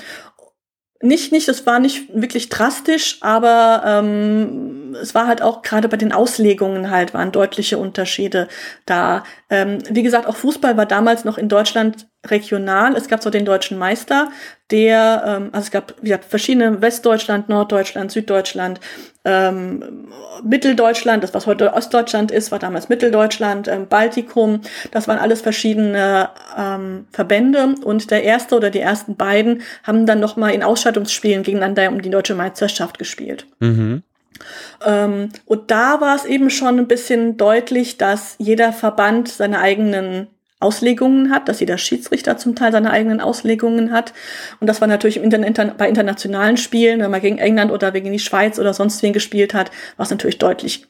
nicht, nicht, es war nicht wirklich drastisch, aber ähm, es war halt auch gerade bei den Auslegungen halt waren deutliche Unterschiede da. Ähm, wie gesagt, auch Fußball war damals noch in Deutschland regional. Es gab so den deutschen Meister, der, ähm, also es gab wie gesagt, verschiedene Westdeutschland, Norddeutschland, Süddeutschland, ähm, Mitteldeutschland, das was heute Ostdeutschland ist, war damals Mitteldeutschland, ähm, Baltikum, das waren alles verschiedene ähm, Verbände und der erste oder die ersten beiden haben dann nochmal in Ausstattungsspielen gegeneinander um die deutsche Meisterschaft gespielt. Mhm. Ähm, und da war es eben schon ein bisschen deutlich, dass jeder Verband seine eigenen Auslegungen hat, dass jeder Schiedsrichter zum Teil seine eigenen Auslegungen hat. Und das war natürlich im Internet, bei internationalen Spielen, wenn man gegen England oder gegen die Schweiz oder sonst wen gespielt hat, war es natürlich deutlich,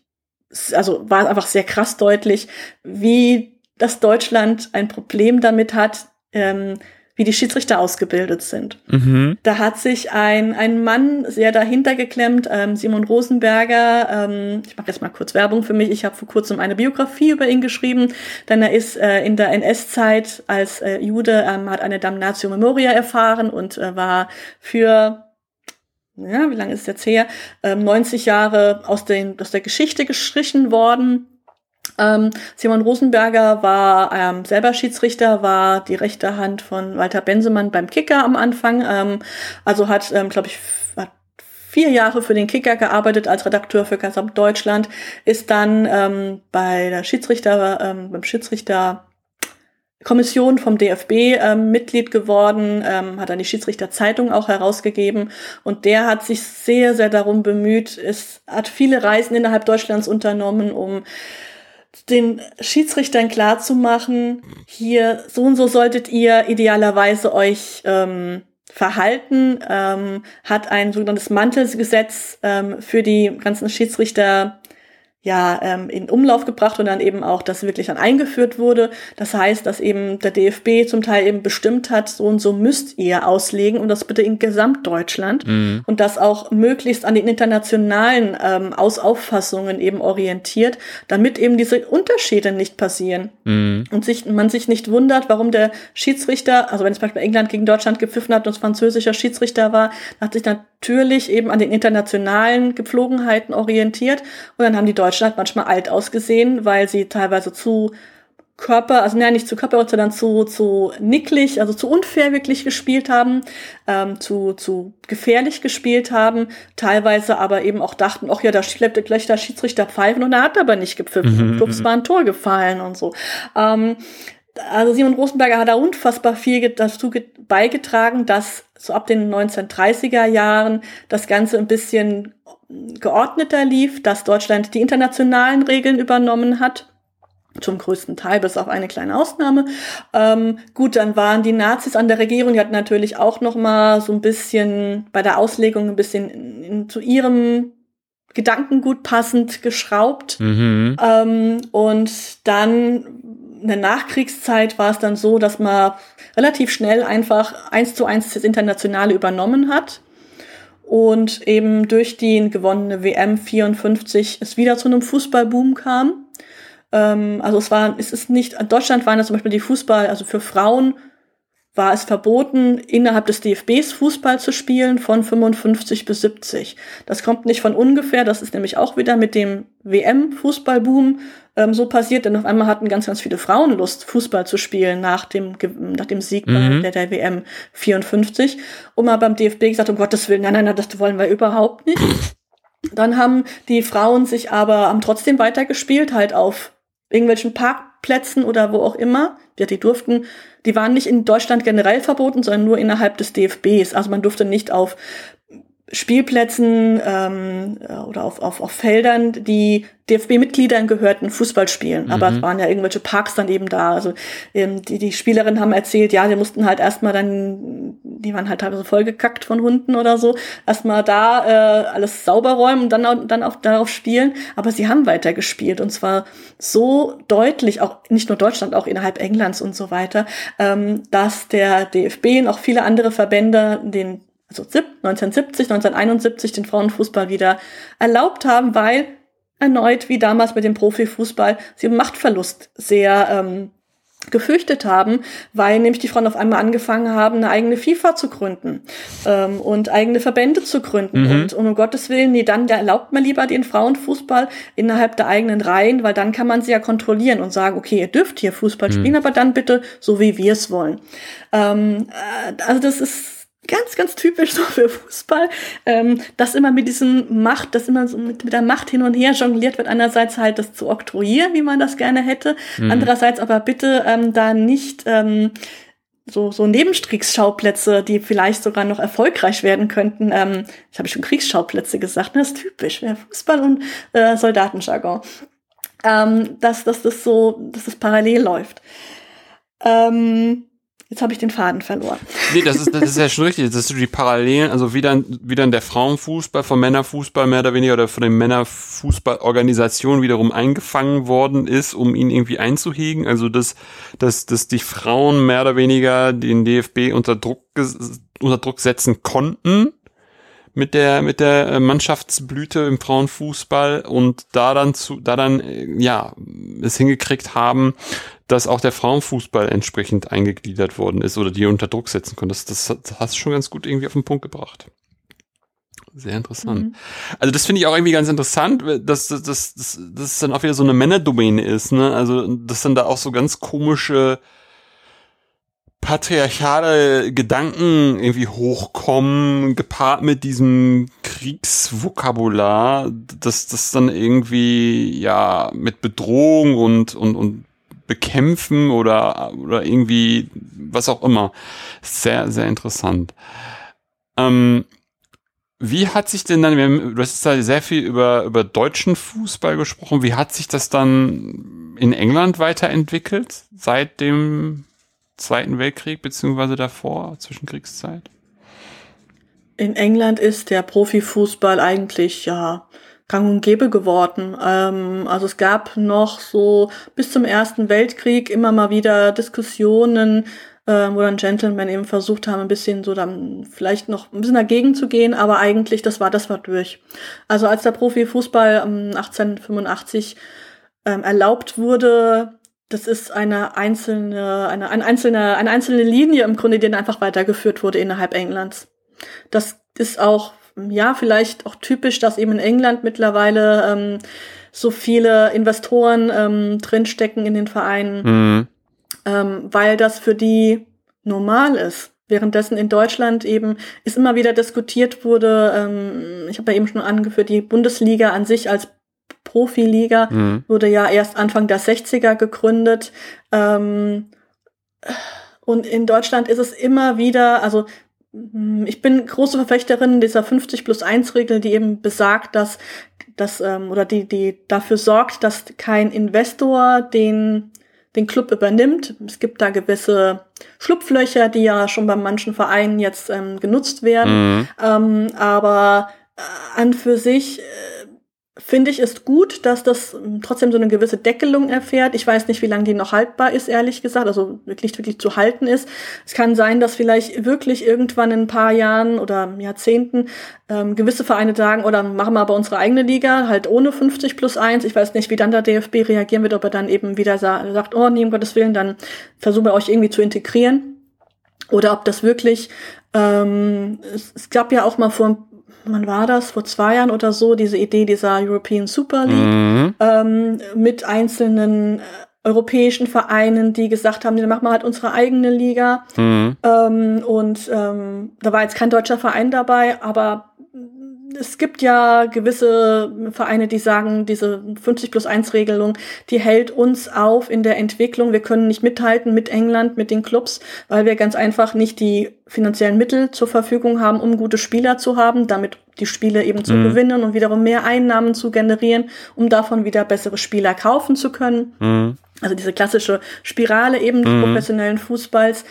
also war einfach sehr krass deutlich, wie das Deutschland ein Problem damit hat, ähm, wie die Schiedsrichter ausgebildet sind. Mhm. Da hat sich ein, ein Mann sehr dahinter geklemmt, ähm, Simon Rosenberger. Ähm, ich mache jetzt mal kurz Werbung für mich. Ich habe vor kurzem eine Biografie über ihn geschrieben, denn er ist äh, in der NS-Zeit als äh, Jude, ähm, hat eine Damnatio Memoria erfahren und äh, war für ja, wie lange ist es jetzt her? Ähm, 90 Jahre aus, den, aus der Geschichte gestrichen worden ähm, Simon Rosenberger war ähm, selber Schiedsrichter, war die rechte Hand von Walter Bensemann beim Kicker am Anfang. Ähm, also hat, ähm, glaube ich, hat vier Jahre für den Kicker gearbeitet als Redakteur für Gesamt Deutschland, ist dann ähm, bei der Schiedsrichter, ähm, beim Schiedsrichter Kommission vom DFB ähm, Mitglied geworden, ähm, hat dann die Schiedsrichterzeitung auch herausgegeben und der hat sich sehr, sehr darum bemüht, es hat viele Reisen innerhalb Deutschlands unternommen, um den Schiedsrichtern klar zu machen, hier so und so solltet ihr idealerweise euch ähm, verhalten, ähm, hat ein sogenanntes Mantelgesetz ähm, für die ganzen Schiedsrichter ja ähm, in Umlauf gebracht und dann eben auch, dass wirklich dann eingeführt wurde. Das heißt, dass eben der DFB zum Teil eben bestimmt hat, so und so müsst ihr auslegen und das bitte in Gesamtdeutschland mhm. und das auch möglichst an den internationalen ähm, Ausauffassungen eben orientiert, damit eben diese Unterschiede nicht passieren mhm. und sich, man sich nicht wundert, warum der Schiedsrichter, also wenn es beispielsweise England gegen Deutschland gepfiffen hat und es französischer Schiedsrichter war, hat sich natürlich eben an den internationalen Gepflogenheiten orientiert und dann haben die Deutschen Deutschland manchmal alt ausgesehen, weil sie teilweise zu Körper, also nein, nicht zu Körper, sondern zu, zu nicklig, also zu unfair wirklich gespielt haben, ähm, zu, zu gefährlich gespielt haben, teilweise aber eben auch dachten, ach ja, da schleppt gleich der Schiedsrichter pfeifen und er hat aber nicht gepfiffen. Mhm. Ups, war ein Tor gefallen und so. Ähm, also Simon Rosenberger hat da unfassbar viel dazu beigetragen, dass so ab den 1930er Jahren das Ganze ein bisschen geordneter lief, dass Deutschland die internationalen Regeln übernommen hat zum größten Teil, bis auf eine kleine Ausnahme. Ähm, gut, dann waren die Nazis an der Regierung, die hatten natürlich auch noch mal so ein bisschen bei der Auslegung ein bisschen in, in, zu ihrem Gedankengut passend geschraubt. Mhm. Ähm, und dann in der Nachkriegszeit war es dann so, dass man relativ schnell einfach eins zu eins das Internationale übernommen hat und eben durch die gewonnene WM 54 es wieder zu einem Fußballboom kam. Ähm, also es war, es ist nicht, in Deutschland waren das zum Beispiel die Fußball, also für Frauen war es verboten, innerhalb des DFBs Fußball zu spielen von 55 bis 70. Das kommt nicht von ungefähr, das ist nämlich auch wieder mit dem WM-Fußballboom ähm, so passiert, denn auf einmal hatten ganz, ganz viele Frauen Lust, Fußball zu spielen nach dem, nach dem Sieg mhm. bei der, der WM 54. Und mal beim DFB gesagt, um Gottes Willen, nein, nein, nein, das wollen wir überhaupt nicht. Dann haben die Frauen sich aber haben trotzdem weitergespielt, halt auf irgendwelchen Parkplätzen oder wo auch immer. Ja, die durften, die waren nicht in Deutschland generell verboten, sondern nur innerhalb des DFBs. Also man durfte nicht auf Spielplätzen ähm, oder auf, auf, auf Feldern, die DFB-Mitgliedern gehörten, Fußball spielen. Mhm. Aber es waren ja irgendwelche Parks dann eben da. Also ähm, die, die Spielerinnen haben erzählt, ja, die mussten halt erstmal dann die waren halt teilweise vollgekackt von Hunden oder so, erstmal da äh, alles sauber räumen und dann, dann auch darauf spielen. Aber sie haben weiter gespielt und zwar so deutlich, auch nicht nur Deutschland, auch innerhalb Englands und so weiter, ähm, dass der DFB und auch viele andere Verbände den also 1970, 1971 den Frauenfußball wieder erlaubt haben, weil erneut wie damals mit dem Profifußball sie Machtverlust sehr ähm, gefürchtet haben, weil nämlich die Frauen auf einmal angefangen haben, eine eigene FIFA zu gründen ähm, und eigene Verbände zu gründen. Mhm. Und, und um Gottes Willen, nee, dann erlaubt man lieber den Frauenfußball innerhalb der eigenen Reihen, weil dann kann man sie ja kontrollieren und sagen, okay, ihr dürft hier Fußball mhm. spielen, aber dann bitte so, wie wir es wollen. Ähm, äh, also das ist ganz, ganz typisch so für Fußball, ähm, dass immer mit diesem Macht, dass immer so mit, mit der Macht hin und her jongliert wird. Einerseits halt das zu oktroyieren, wie man das gerne hätte. Mhm. Andererseits aber bitte ähm, da nicht ähm, so, so Nebenstriegsschauplätze, die vielleicht sogar noch erfolgreich werden könnten. Ähm, ich habe schon Kriegsschauplätze gesagt, ne? das ist typisch, ja, Fußball und äh, Soldatenjargon. Ähm, dass, dass das so, dass das parallel läuft. Ähm, Jetzt habe ich den Faden verloren. Nee, das ist, das ist ja schon richtig. Das ist die Parallelen, also wie dann, wie dann der Frauenfußball vom Männerfußball mehr oder weniger oder von den Männerfußballorganisationen wiederum eingefangen worden ist, um ihn irgendwie einzuhegen. Also dass, dass, dass die Frauen mehr oder weniger den DFB unter Druck, unter Druck setzen konnten mit der mit der Mannschaftsblüte im Frauenfußball und da dann zu da dann äh, ja es hingekriegt haben, dass auch der Frauenfußball entsprechend eingegliedert worden ist oder die unter Druck setzen können. Das, das, das hast du schon ganz gut irgendwie auf den Punkt gebracht. Sehr interessant. Mhm. Also das finde ich auch irgendwie ganz interessant, dass, dass, dass, dass, dass es dann auch wieder so eine Männerdomäne ist, ne? Also dass dann da auch so ganz komische patriarchale Gedanken irgendwie hochkommen, gepaart mit diesem Kriegsvokabular, dass das dann irgendwie ja mit Bedrohung und und und bekämpfen oder, oder irgendwie was auch immer. Sehr, sehr interessant. Ähm, wie hat sich denn dann, haben, du hast da sehr viel über, über deutschen Fußball gesprochen, wie hat sich das dann in England weiterentwickelt seit dem Zweiten Weltkrieg beziehungsweise davor, Zwischenkriegszeit? In England ist der Profifußball eigentlich ja gang und gäbe geworden. Ähm, also es gab noch so bis zum Ersten Weltkrieg immer mal wieder Diskussionen, äh, wo dann Gentlemen eben versucht haben, ein bisschen so dann vielleicht noch ein bisschen dagegen zu gehen, aber eigentlich das war das war durch. Also als der Profifußball ähm, 1885 ähm, erlaubt wurde, das ist eine einzelne, eine, eine einzelne, eine einzelne Linie im Grunde, die dann einfach weitergeführt wurde innerhalb Englands. Das ist auch ja, vielleicht auch typisch, dass eben in England mittlerweile ähm, so viele Investoren ähm, drinstecken in den Vereinen, mhm. ähm, weil das für die normal ist. Währenddessen in Deutschland eben ist immer wieder diskutiert wurde, ähm, ich habe ja eben schon angeführt, die Bundesliga an sich als Profiliga mhm. wurde ja erst Anfang der 60er gegründet. Ähm, und in Deutschland ist es immer wieder, also ich bin große Verfechterin dieser 50 plus 1 Regel, die eben besagt, dass dass ähm, oder die die dafür sorgt, dass kein Investor den den Club übernimmt. Es gibt da gewisse Schlupflöcher, die ja schon bei manchen Vereinen jetzt ähm, genutzt werden. Mhm. Ähm, aber äh, an für sich äh, finde ich es gut, dass das ähm, trotzdem so eine gewisse Deckelung erfährt. Ich weiß nicht, wie lange die noch haltbar ist, ehrlich gesagt, also wirklich, wirklich zu halten ist. Es kann sein, dass vielleicht wirklich irgendwann in ein paar Jahren oder Jahrzehnten ähm, gewisse Vereine sagen, oder machen wir aber unsere eigene Liga, halt ohne 50 plus 1. Ich weiß nicht, wie dann der DFB reagieren wird, ob er dann eben wieder sa sagt, oh nee, um Gottes Willen, dann versuchen wir euch irgendwie zu integrieren. Oder ob das wirklich, ähm, es, es gab ja auch mal vor wann war das, vor zwei Jahren oder so, diese Idee dieser European Super League mhm. ähm, mit einzelnen äh, europäischen Vereinen, die gesagt haben, dann machen wir halt unsere eigene Liga. Mhm. Ähm, und ähm, da war jetzt kein deutscher Verein dabei, aber es gibt ja gewisse Vereine, die sagen, diese 50 plus 1 Regelung, die hält uns auf in der Entwicklung. Wir können nicht mithalten mit England, mit den Clubs, weil wir ganz einfach nicht die finanziellen Mittel zur Verfügung haben, um gute Spieler zu haben, damit die Spiele eben zu mhm. gewinnen und wiederum mehr Einnahmen zu generieren, um davon wieder bessere Spieler kaufen zu können. Mhm. also diese klassische Spirale eben des Mhm. professionellen Fußballs.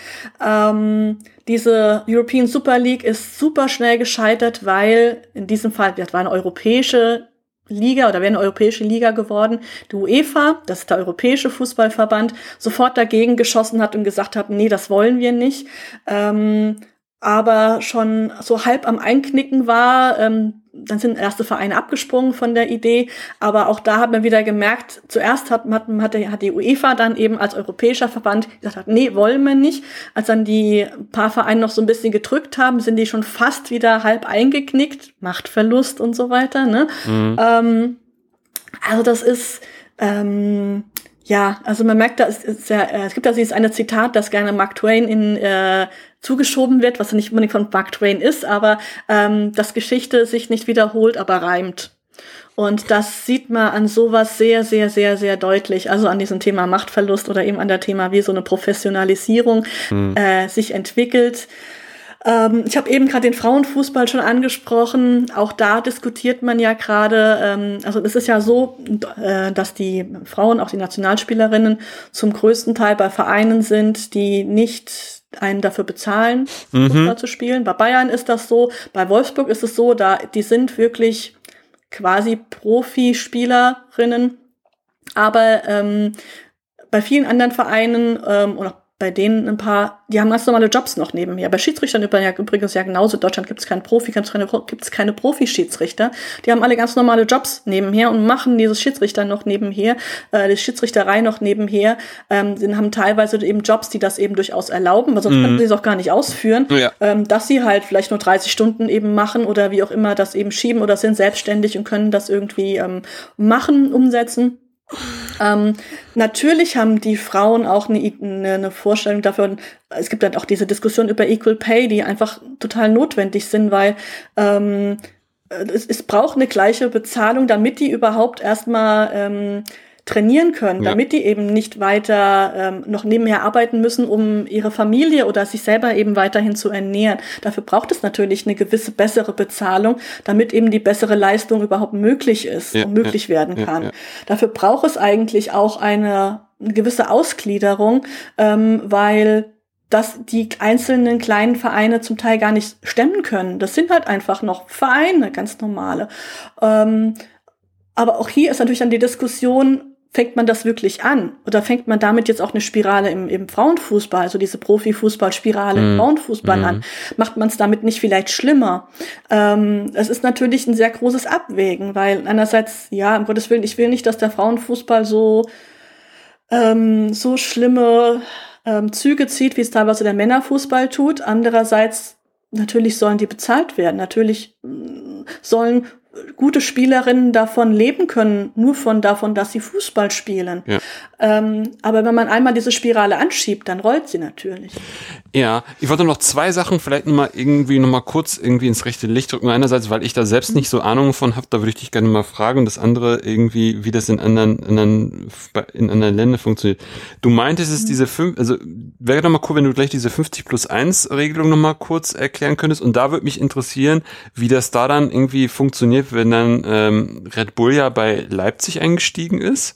Ähm, diese European Super League ist super schnell gescheitert, weil in diesem Fall, das war eine europäische Liga oder wäre eine europäische Liga geworden. Die UEFA, das ist der Europäische Fußballverband, sofort dagegen geschossen hat und gesagt hat, nee, das wollen wir nicht. Ähm, aber schon so halb am Einknicken war, ähm, dann sind erste Vereine abgesprungen von der Idee. Aber auch da hat man wieder gemerkt, zuerst hat, hat, hat, die- hat die UEFA dann eben als europäischer Verband gesagt, nee, wollen wir nicht. Als dann die paar Vereine noch so ein bisschen gedrückt haben, sind die schon fast wieder halb eingeknickt. Machtverlust und so weiter. Ne? Mhm. Ähm, also das ist, ähm, ja, also man merkt, da ist, ist ja, äh, es gibt da dieses eine Zitat, das gerne Mark Twain in äh, zugeschoben wird, was nicht unbedingt von Mark Twain ist, aber ähm, dass Geschichte sich nicht wiederholt, aber reimt. Und das sieht man an sowas sehr, sehr, sehr, sehr deutlich. Also an diesem Thema Machtverlust oder eben an der Thema, wie so eine Professionalisierung äh, sich entwickelt. Ähm, ich habe eben gerade den Frauenfußball schon angesprochen. Auch da diskutiert man ja gerade, ähm, also es ist ja so, äh, dass die Frauen, auch die Nationalspielerinnen, zum größten Teil bei Vereinen sind, die nicht einen dafür bezahlen, Fußball zu spielen. Bei Bayern ist das so, bei Wolfsburg ist es so, da die sind wirklich quasi Profispielerinnen, aber ähm, bei vielen anderen Vereinen ähm, und auch bei denen ein paar, die haben ganz normale Jobs noch nebenher. Bei Schiedsrichtern übrigens ja genauso. In Deutschland gibt es keinen Profi, gibt es keine, gibt's keine Profi-Schiedsrichter. Die haben alle ganz normale Jobs nebenher und machen dieses Schiedsrichter noch nebenher, äh, die Schiedsrichterei noch nebenher. Ähm, sie haben teilweise eben Jobs, die das eben durchaus erlauben, weil sonst Mhm. könnten sie es auch gar nicht ausführen. Ja. Ähm, dass sie halt vielleicht nur 30 Stunden eben machen oder wie auch immer das eben schieben oder sind selbstständig und können das irgendwie ähm, machen, umsetzen. Ähm, natürlich haben die Frauen auch eine, eine, Vorstellung dafür. Und es gibt dann auch diese Diskussion über Equal Pay, die einfach total notwendig sind, weil ähm, es, es braucht eine gleiche Bezahlung, damit die überhaupt erstmal ähm, trainieren können, Ja. damit die eben nicht weiter ähm, noch nebenher arbeiten müssen, um ihre Familie oder sich selber eben weiterhin zu ernähren. Dafür braucht es natürlich eine gewisse bessere Bezahlung, damit eben die bessere Leistung überhaupt möglich ist Ja, und möglich ja, werden kann. Dafür braucht es eigentlich auch eine, eine gewisse Ausgliederung, ähm, weil das die einzelnen kleinen Vereine zum Teil gar nicht stemmen können. Das sind halt einfach noch Vereine, ganz normale. Ähm, aber auch hier ist natürlich dann die Diskussion, fängt man das wirklich an? Oder fängt man damit jetzt auch eine Spirale im, im Frauenfußball, also diese Profifußballspirale im Mhm. Frauenfußball Mhm. an? Macht man es damit nicht vielleicht schlimmer? Ähm, es ist natürlich ein sehr großes Abwägen, weil einerseits, ja, um Gottes Willen, ich will nicht, dass der Frauenfußball so, ähm, so schlimme ähm, Züge zieht, wie es teilweise der Männerfußball tut. Andererseits, natürlich sollen die bezahlt werden. Natürlich mm, sollen gute Spielerinnen davon leben können, nur von davon, dass sie Fußball spielen. Ja. Ähm, aber wenn man einmal diese Spirale anschiebt, dann rollt sie natürlich. Ja, ich wollte noch zwei Sachen vielleicht noch mal irgendwie noch mal kurz irgendwie ins rechte Licht drücken. Einerseits, weil ich da selbst nicht so Ahnung von habe, da würde ich dich gerne mal fragen. Und das andere irgendwie, wie das in anderen, anderen, in anderen Ländern funktioniert. Du meintest es diese fünf, also wäre doch mal cool, wenn du gleich diese 50 plus 1 Regelung noch mal kurz erklären könntest. Und da würde mich interessieren, wie das da dann irgendwie funktioniert, wenn dann ähm, Red Bull ja bei Leipzig eingestiegen ist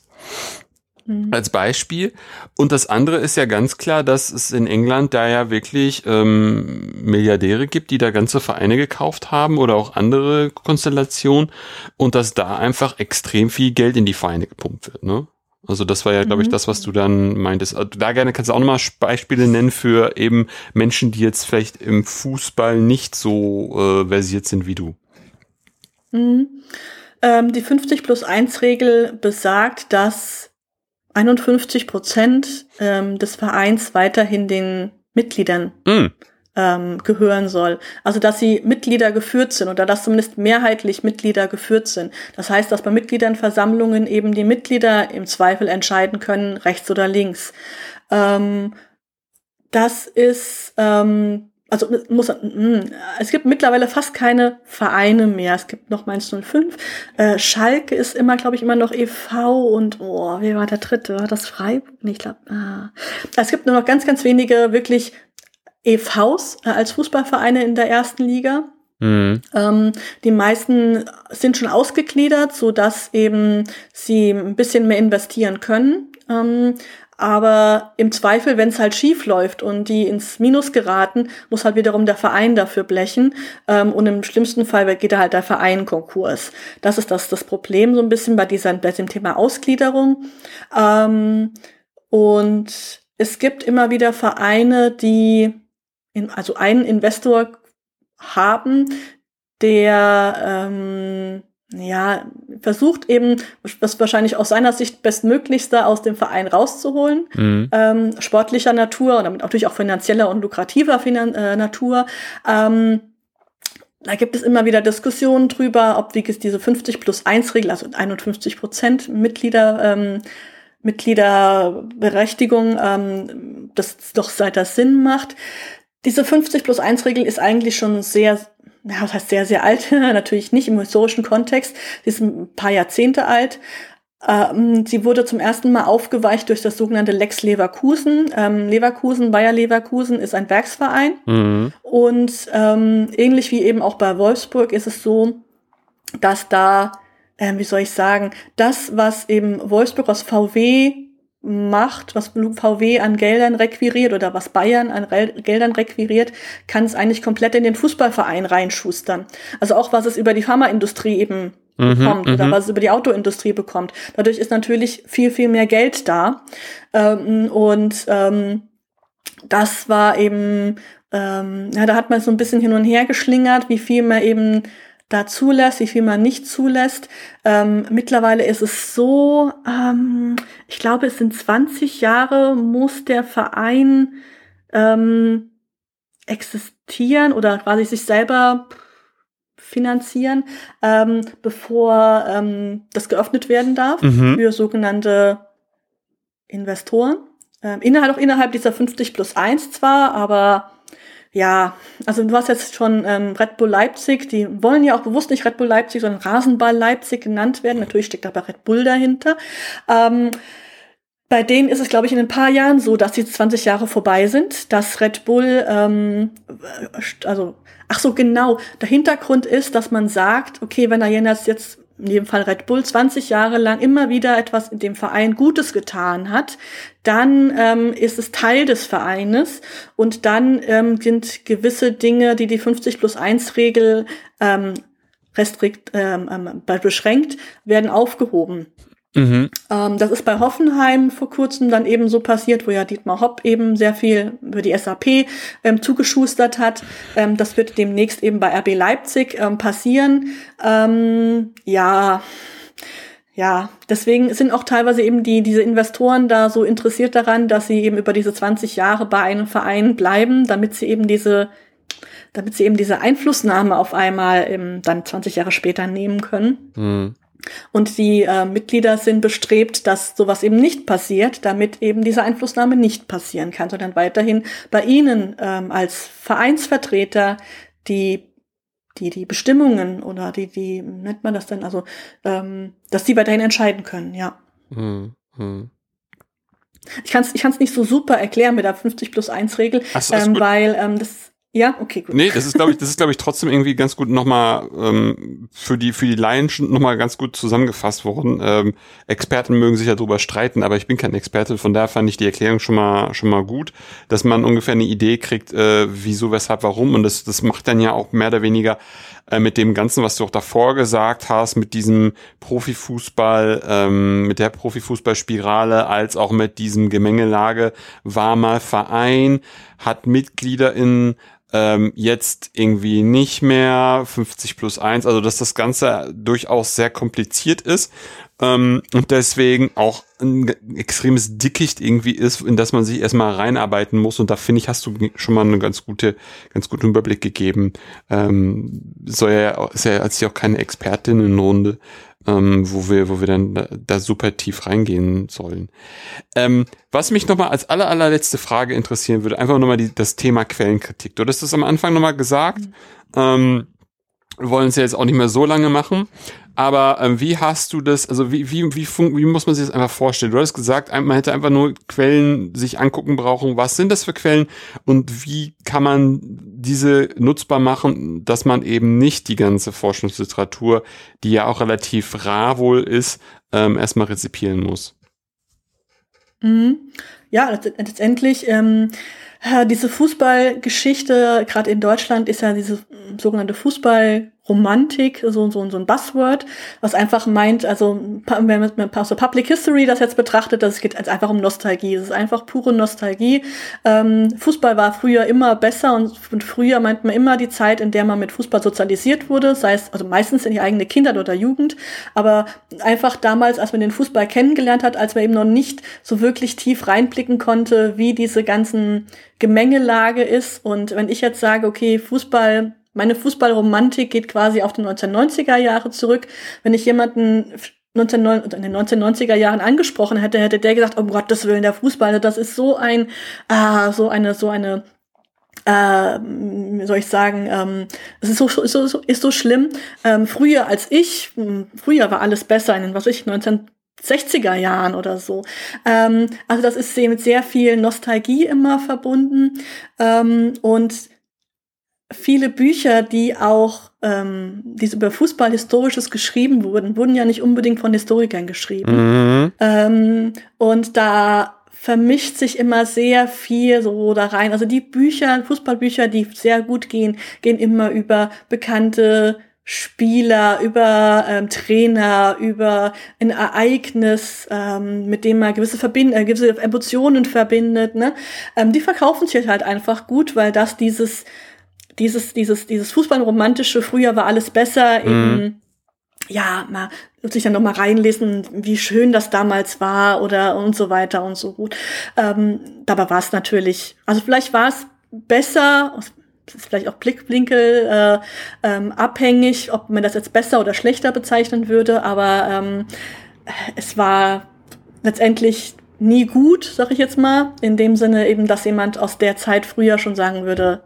als Beispiel. Und das andere ist ja ganz klar, dass es in England da ja wirklich ähm, Milliardäre gibt, die da ganze Vereine gekauft haben oder auch andere Konstellationen und dass da einfach extrem viel Geld in die Vereine gepumpt wird. Ne? Also das war ja, glaube ich, Mhm. das, was du dann meintest. Also Da gerne kannst du auch nochmal Beispiele nennen für eben Menschen, die jetzt vielleicht im Fußball nicht so äh, versiert sind wie du. Mhm. Ähm, die 50 plus 1 Regel besagt, dass 51 Prozent ähm, des Vereins weiterhin den Mitgliedern Mm, ähm, gehören soll. Also dass sie Mitglieder geführt sind oder dass zumindest mehrheitlich Mitglieder geführt sind. Das heißt, dass bei Mitgliedernversammlungen eben die Mitglieder im Zweifel entscheiden können, rechts oder links. Ähm, das ist ähm, also muss es gibt mittlerweile fast keine Vereine mehr. Es gibt noch Mainz 05. Äh, Schalke ist immer, glaube ich, immer noch e.V. und oh, wie war der dritte? War das Freiburg? Nee, ich glaube. Ah. Es gibt nur noch ganz, ganz wenige wirklich EVs äh, als Fußballvereine in der ersten Liga. mm, Ähm, die meisten sind schon ausgegliedert, so dass eben sie ein bisschen mehr investieren können. Ähm, aber im Zweifel, wenn es halt schief läuft und die ins Minus geraten, muss halt wiederum der Verein dafür blechen. Ähm, und im schlimmsten Fall geht da halt der Verein Konkurs. Das ist das, das Problem so ein bisschen bei, dieser, bei diesem Thema Ausgliederung. Ähm, und es gibt immer wieder Vereine, die in, also einen Investor haben, der ähm, ja, versucht eben, was wahrscheinlich aus seiner Sicht bestmöglichste aus dem Verein rauszuholen, mhm. ähm, sportlicher Natur und damit natürlich auch finanzieller und lukrativer Finan äh, Natur. Ähm, da gibt es immer wieder Diskussionen drüber, ob wie diese 50 plus 1 Regel, also 51 Prozent Mitglieder, ähm, Mitgliederberechtigung, ähm, das doch seit das Sinn macht. Diese 50 plus 1 Regel ist eigentlich schon sehr ja, was heißt sehr, sehr alt, natürlich nicht im historischen Kontext, sie ist ein paar Jahrzehnte alt. Ähm, sie wurde zum ersten Mal aufgeweicht durch das sogenannte Lex Leverkusen. Ähm, Leverkusen, Bayer Leverkusen ist ein Werksverein. Mhm. Und ähm, ähnlich wie eben auch bei Wolfsburg ist es so, dass da, äh, wie soll ich sagen, das, was eben Wolfsburg aus VW macht, was VW an Geldern requiriert oder was Bayern an Re Geldern requiriert, kann es eigentlich komplett in den Fußballverein reinschustern. Also auch was es über die Pharmaindustrie eben mhm, bekommt oder mhm. was es über die Autoindustrie bekommt. Dadurch ist natürlich viel, viel mehr Geld da. Ähm, und ähm, das war eben, ähm, ja, da hat man so ein bisschen hin und her geschlingert, wie viel man eben da zulässt, wie viel man nicht zulässt. Ähm, mittlerweile ist es so, ähm, ich glaube, es sind 20 Jahre muss der Verein ähm, existieren oder quasi sich selber finanzieren, ähm, bevor ähm, das geöffnet werden darf mhm. für sogenannte Investoren. Ähm, innerhalb, auch innerhalb dieser 50 plus 1 zwar, aber ja, also du hast jetzt schon ähm, Red Bull Leipzig, die wollen ja auch bewusst nicht Red Bull Leipzig, sondern Rasenball Leipzig genannt werden. Natürlich steckt aber Red Bull dahinter. Ähm, bei denen ist es, glaube ich, in ein paar Jahren so, dass die 20 Jahre vorbei sind, dass Red Bull, ähm, also, ach so, genau, der Hintergrund ist, dass man sagt, okay, wenn er jetzt in dem Fall Red Bull 20 Jahre lang immer wieder etwas in dem Verein Gutes getan hat, dann ähm, ist es Teil des Vereines und dann ähm, sind gewisse Dinge, die die 50 plus 1 Regel ähm, restrikt, ähm, ähm, beschränkt, werden aufgehoben. Mhm. Ähm, das ist bei Hoffenheim vor kurzem dann eben so passiert, wo ja Dietmar Hopp eben sehr viel über die SAP ähm, zugeschustert hat. Ähm, das wird demnächst eben bei RB Leipzig ähm, passieren. Ähm, ja, ja, deswegen sind auch teilweise eben die, diese Investoren da so interessiert daran, dass sie eben über diese 20 Jahre bei einem Verein bleiben, damit sie eben diese, damit sie eben diese Einflussnahme auf einmal eben dann 20 Jahre später nehmen können. Mhm. Und die äh, Mitglieder sind bestrebt, dass sowas eben nicht passiert, damit eben diese Einflussnahme nicht passieren kann, sondern weiterhin bei ihnen ähm, als Vereinsvertreter die die die Bestimmungen oder die die nennt man das denn? Also ähm, dass die weiterhin entscheiden können ja. Hm, hm. ich kann es ich kann's nicht so super erklären mit der 50 plus 1 Regel so, ähm, weil ähm, das ja, okay, gut. Nee, das ist, glaube ich, das ist, glaube ich, trotzdem irgendwie ganz gut nochmal ähm, für die für die Laien nochmal ganz gut zusammengefasst worden. Ähm, Experten mögen sich ja drüber streiten, aber ich bin kein Experte, von daher fand ich die Erklärung schon mal schon mal gut, dass man ungefähr eine Idee kriegt, äh, wieso, weshalb, warum. Und das, das macht dann ja auch mehr oder weniger äh, mit dem Ganzen, was du auch davor gesagt hast, mit diesem Profifußball, ähm, mit der Profifußballspirale, als auch mit diesem Gemengelage, war mal Verein, hat Mitglieder in ähm, jetzt irgendwie nicht mehr 50 plus 1, also dass das Ganze durchaus sehr kompliziert ist ähm, und deswegen auch ein extremes Dickicht irgendwie ist, in das man sich erstmal reinarbeiten muss und da finde ich, hast du schon mal einen ganz gute, ganz guten Überblick gegeben. Ähm, soll ja, ist ja als auch keine Expertinnenrunde, ähm, wo wir, wo wir dann da, da super tief reingehen sollen. Ähm, was mich nochmal als aller, allerletzte Frage interessieren würde, einfach nochmal die, das Thema Quellenkritik. Du hattest das am Anfang nochmal gesagt. Mhm. Ähm, wir wollen es ja jetzt auch nicht mehr so lange machen. Aber ähm, wie hast du das, also wie, wie, wie, wie muss man sich das einfach vorstellen? Du hast gesagt, man hätte einfach nur Quellen sich angucken brauchen. Was sind das für Quellen und wie kann man diese nutzbar machen, dass man eben nicht die ganze Forschungsliteratur, die ja auch relativ rar wohl ist, ähm, erstmal rezipieren muss? Mhm. Ja, letztendlich, ähm, diese Fußballgeschichte, gerade in Deutschland, ist ja diese sogenannte Fußball Romantik, so, so, so ein Buzzword, was einfach meint, also wenn man so Public History das jetzt betrachtet, das geht einfach um Nostalgie. Es ist einfach pure Nostalgie. Ähm, Fußball war früher immer besser und, und, früher meint man immer die Zeit, in der man mit Fußball sozialisiert wurde, sei es also meistens in die eigene Kindheit oder Jugend, aber einfach damals, als man den Fußball kennengelernt hat, als man eben noch nicht so wirklich tief reinblicken konnte, wie diese ganzen Gemengelage ist. Und wenn ich jetzt sage, okay, Fußball meine Fußballromantik geht quasi auf die 1990er Jahre zurück. Wenn ich jemanden 19, in den 1990er Jahren angesprochen hätte, hätte der gesagt, um Gottes Willen, der Fußball, das ist so ein, ah, so eine, so eine, äh, wie soll ich sagen, ähm, es ist so, so, so, ist so schlimm. Ähm, früher als ich, hm, früher war alles besser in den, was ich, 19 60er Jahren oder so. Ähm, also das ist mit sehr viel Nostalgie immer verbunden. Ähm, und viele Bücher, die auch ähm, die über Fußballhistorisches geschrieben wurden, wurden ja nicht unbedingt von Historikern geschrieben. Mhm. Ähm, und da vermischt sich immer sehr viel so da rein. Also die Bücher, Fußballbücher, die sehr gut gehen, gehen immer über bekannte Spieler, über ähm, Trainer, über ein Ereignis, ähm, mit dem man gewisse, Verbind äh, gewisse Emotionen verbindet. Ne? Ähm, die verkaufen sich halt einfach gut, weil das dieses dieses, dieses, dieses Fußballromantische, früher war alles besser, mhm. eben, ja, mal sich dann noch mal reinlesen, wie schön das damals war oder und so weiter und so gut. Ähm, dabei war es natürlich, also vielleicht war es besser, ist vielleicht auch Blickblinkel äh, ähm, abhängig, ob man das jetzt besser oder schlechter bezeichnen würde, aber ähm, es war letztendlich nie gut, sag ich jetzt mal, in dem Sinne eben, dass jemand aus der Zeit früher schon sagen würde,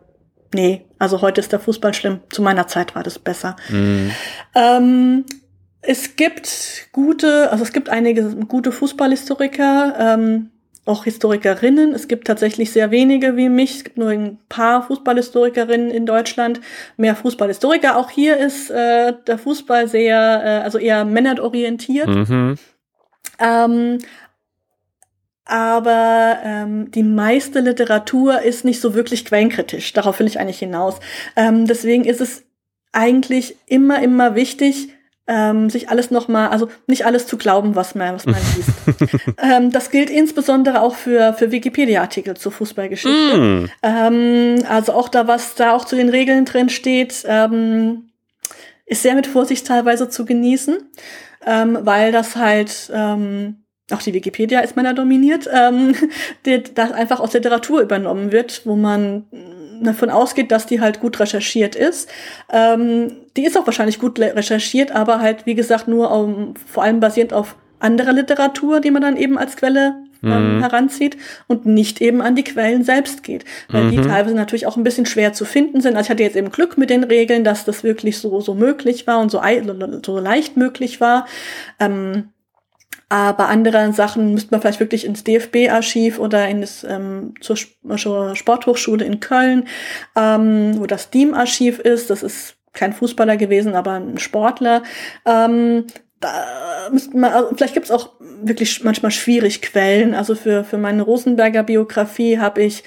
nee, also heute ist der Fußball schlimm. Zu meiner Zeit war das besser. Mhm. Ähm, es gibt gute, also es gibt einige gute Fußballhistoriker, ähm, auch Historikerinnen. Es gibt tatsächlich sehr wenige wie mich. Es gibt nur ein paar Fußballhistorikerinnen in Deutschland. Mehr Fußballhistoriker. Auch hier ist äh, der Fußball sehr, äh, also eher männerorientiert. Mhm. Ähm, aber ähm, die meiste Literatur ist nicht so wirklich quellenkritisch. Darauf will ich eigentlich hinaus. Ähm, deswegen ist es eigentlich immer, immer wichtig, ähm, sich alles nochmal, also nicht alles zu glauben, was man, was man liest. ähm, das gilt insbesondere auch für, für Wikipedia-Artikel zur Fußballgeschichte. Mm. Ähm, also auch da, was da auch zu den Regeln drin steht, ähm, ist sehr mit Vorsicht teilweise zu genießen, ähm, weil das halt ähm, auch die Wikipedia ist meiner dominiert, ähm, die, das einfach aus Literatur übernommen wird, wo man davon ausgeht, dass die halt gut recherchiert ist. Ähm, die ist auch wahrscheinlich gut recherchiert, aber halt, wie gesagt, nur um, vor allem basierend auf anderer Literatur, die man dann eben als Quelle ähm, mhm. heranzieht und nicht eben an die Quellen selbst geht, weil mhm. die teilweise natürlich auch ein bisschen schwer zu finden sind. Also ich hatte jetzt eben Glück mit den Regeln, dass das wirklich so so möglich war und so, so leicht möglich war. Ähm, aber andere Sachen müsste man vielleicht wirklich ins DFB-Archiv oder in das, ähm, zur, Sporthochschule in Köln, ähm, wo das DIEM-Archiv ist. Das ist kein Fußballer gewesen, aber ein Sportler. Ähm, da müsste man, also vielleicht gibt es auch wirklich manchmal schwierig Quellen. Also für, für meine Rosenberger Biografie habe ich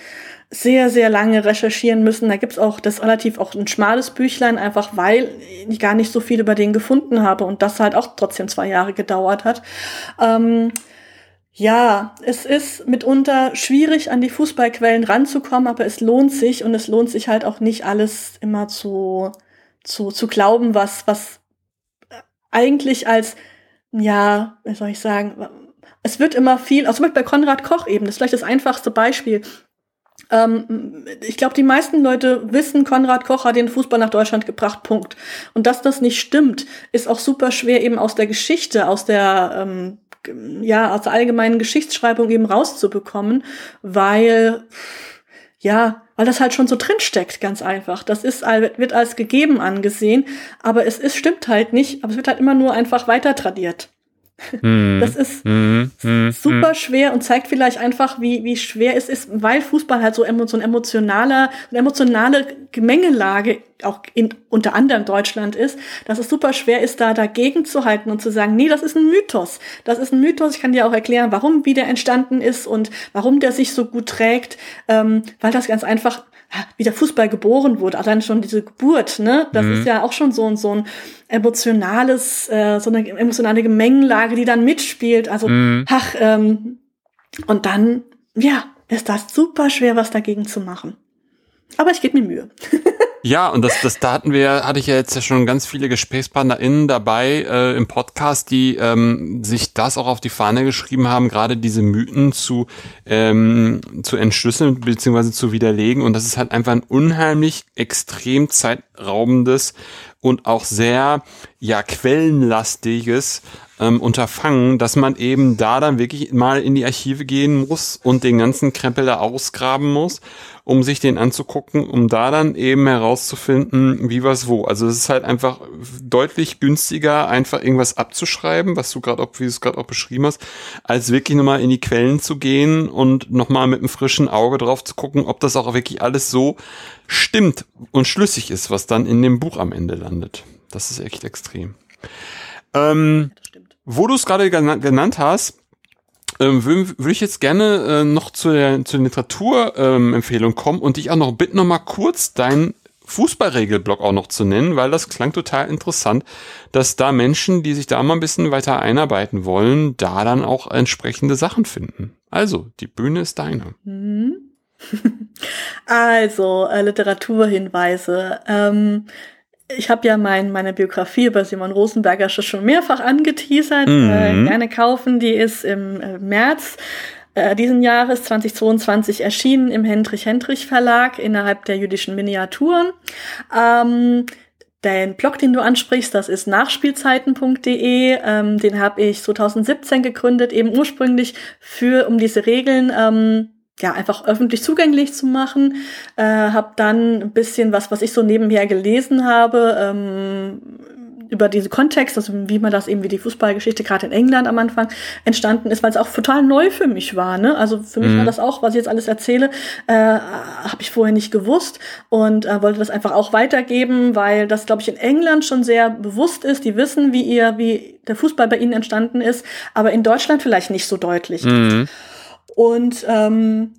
sehr, sehr lange recherchieren müssen. Da gibt's auch das relativ auch ein schmales Büchlein, einfach weil ich gar nicht so viel über den gefunden habe und das halt auch trotzdem zwei Jahre gedauert hat. Ähm, ja, es ist mitunter schwierig, an die Fußballquellen ranzukommen, aber es lohnt sich und es lohnt sich halt auch nicht alles immer zu, zu, zu glauben, was, was eigentlich als, ja, wie soll ich sagen, es wird immer viel, also bei Konrad Koch eben, das ist vielleicht das einfachste Beispiel. Ähm, ich glaube, die meisten Leute wissen, Konrad Koch hat den Fußball nach Deutschland gebracht, Punkt. Und dass das nicht stimmt, ist auch super schwer eben aus der Geschichte, aus der ähm, ja, aus der allgemeinen Geschichtsschreibung eben rauszubekommen, weil ja, weil das halt schon so drinsteckt, ganz einfach. Das ist, wird als gegeben angesehen, aber es ist, stimmt halt nicht, aber es wird halt immer nur einfach weiter tradiert. Mhm. Das ist mhm. mhm. super schwer und zeigt vielleicht einfach, wie, wie schwer es ist, weil Fußball halt so, so ein emotionaler, eine emotionale Gemengelage auch in, unter anderem Deutschland ist, dass es super schwer ist, da dagegen zu halten und zu sagen, nee, das ist ein Mythos. Das ist ein Mythos. Ich kann dir auch erklären, warum wie der entstanden ist und warum der sich so gut trägt, ähm, weil das ganz einfach wie der Fußball geboren wurde, allein schon diese Geburt, ne, das mhm. ist ja auch schon so ein so ein emotionales, äh, so eine emotionale Gemengelage, die dann mitspielt. Also, mhm. ach, ähm, und dann, ja, ist das super schwer, was dagegen zu machen. Aber ich gebe mir Mühe. Ja, und das, das da hatten wir, hatte ich ja jetzt ja schon ganz viele GesprächspartnerInnen dabei äh, im Podcast, die ähm, sich das auch auf die Fahne geschrieben haben, gerade diese Mythen zu, ähm, zu entschlüsseln bzw. zu widerlegen. Und das ist halt einfach ein unheimlich extrem zeitraubendes und auch sehr ja quellenlastiges ähm, Unterfangen, dass man eben da dann wirklich mal in die Archive gehen muss und den ganzen Krempel da ausgraben muss, um sich den anzugucken, um da dann eben herauszufinden, wie was wo. Also es ist halt einfach deutlich günstiger, einfach irgendwas abzuschreiben, was du gerade auch, wie du es gerade auch beschrieben hast, als wirklich nochmal in die Quellen zu gehen und nochmal mit einem frischen Auge drauf zu gucken, ob das auch wirklich alles so stimmt und schlüssig ist, was dann in dem Buch am Ende landet. Das ist echt extrem. Ähm, wo du es gerade genannt hast, ähm, würde würd ich jetzt gerne äh, noch zu der, zur Literaturempfehlung ähm, kommen und dich auch noch bitten, noch mal kurz deinen Fußballregelblock auch noch zu nennen, weil das klang total interessant, dass da Menschen, die sich da mal ein bisschen weiter einarbeiten wollen, da dann auch entsprechende Sachen finden. Also, die Bühne ist deine. Mhm. Also, äh, Literaturhinweise. Ähm, ich habe ja mein, meine Biografie über Simon Rosenberger schon mehrfach angeteasert. Mhm. Äh, gerne kaufen. Die ist im äh, März äh, diesen Jahres 2022 erschienen im Hendrich Hendrich Verlag innerhalb der jüdischen Miniaturen. Ähm, den Blog, den du ansprichst, das ist nachspielzeiten.de. Ähm, den habe ich 2017 gegründet, eben ursprünglich für um diese Regeln ähm, ja, einfach öffentlich zugänglich zu machen. Äh, habe dann ein bisschen was, was ich so nebenher gelesen habe, ähm, über diese Kontext, also wie man das eben, wie die Fußballgeschichte gerade in England am Anfang entstanden ist, weil es auch total neu für mich war. Ne? Also für mich mhm. war das auch, was ich jetzt alles erzähle, äh, habe ich vorher nicht gewusst und äh, wollte das einfach auch weitergeben, weil das, glaube ich, in England schon sehr bewusst ist. Die wissen, wie ihr, wie der Fußball bei ihnen entstanden ist, aber in Deutschland vielleicht nicht so deutlich. Mhm. Und ähm,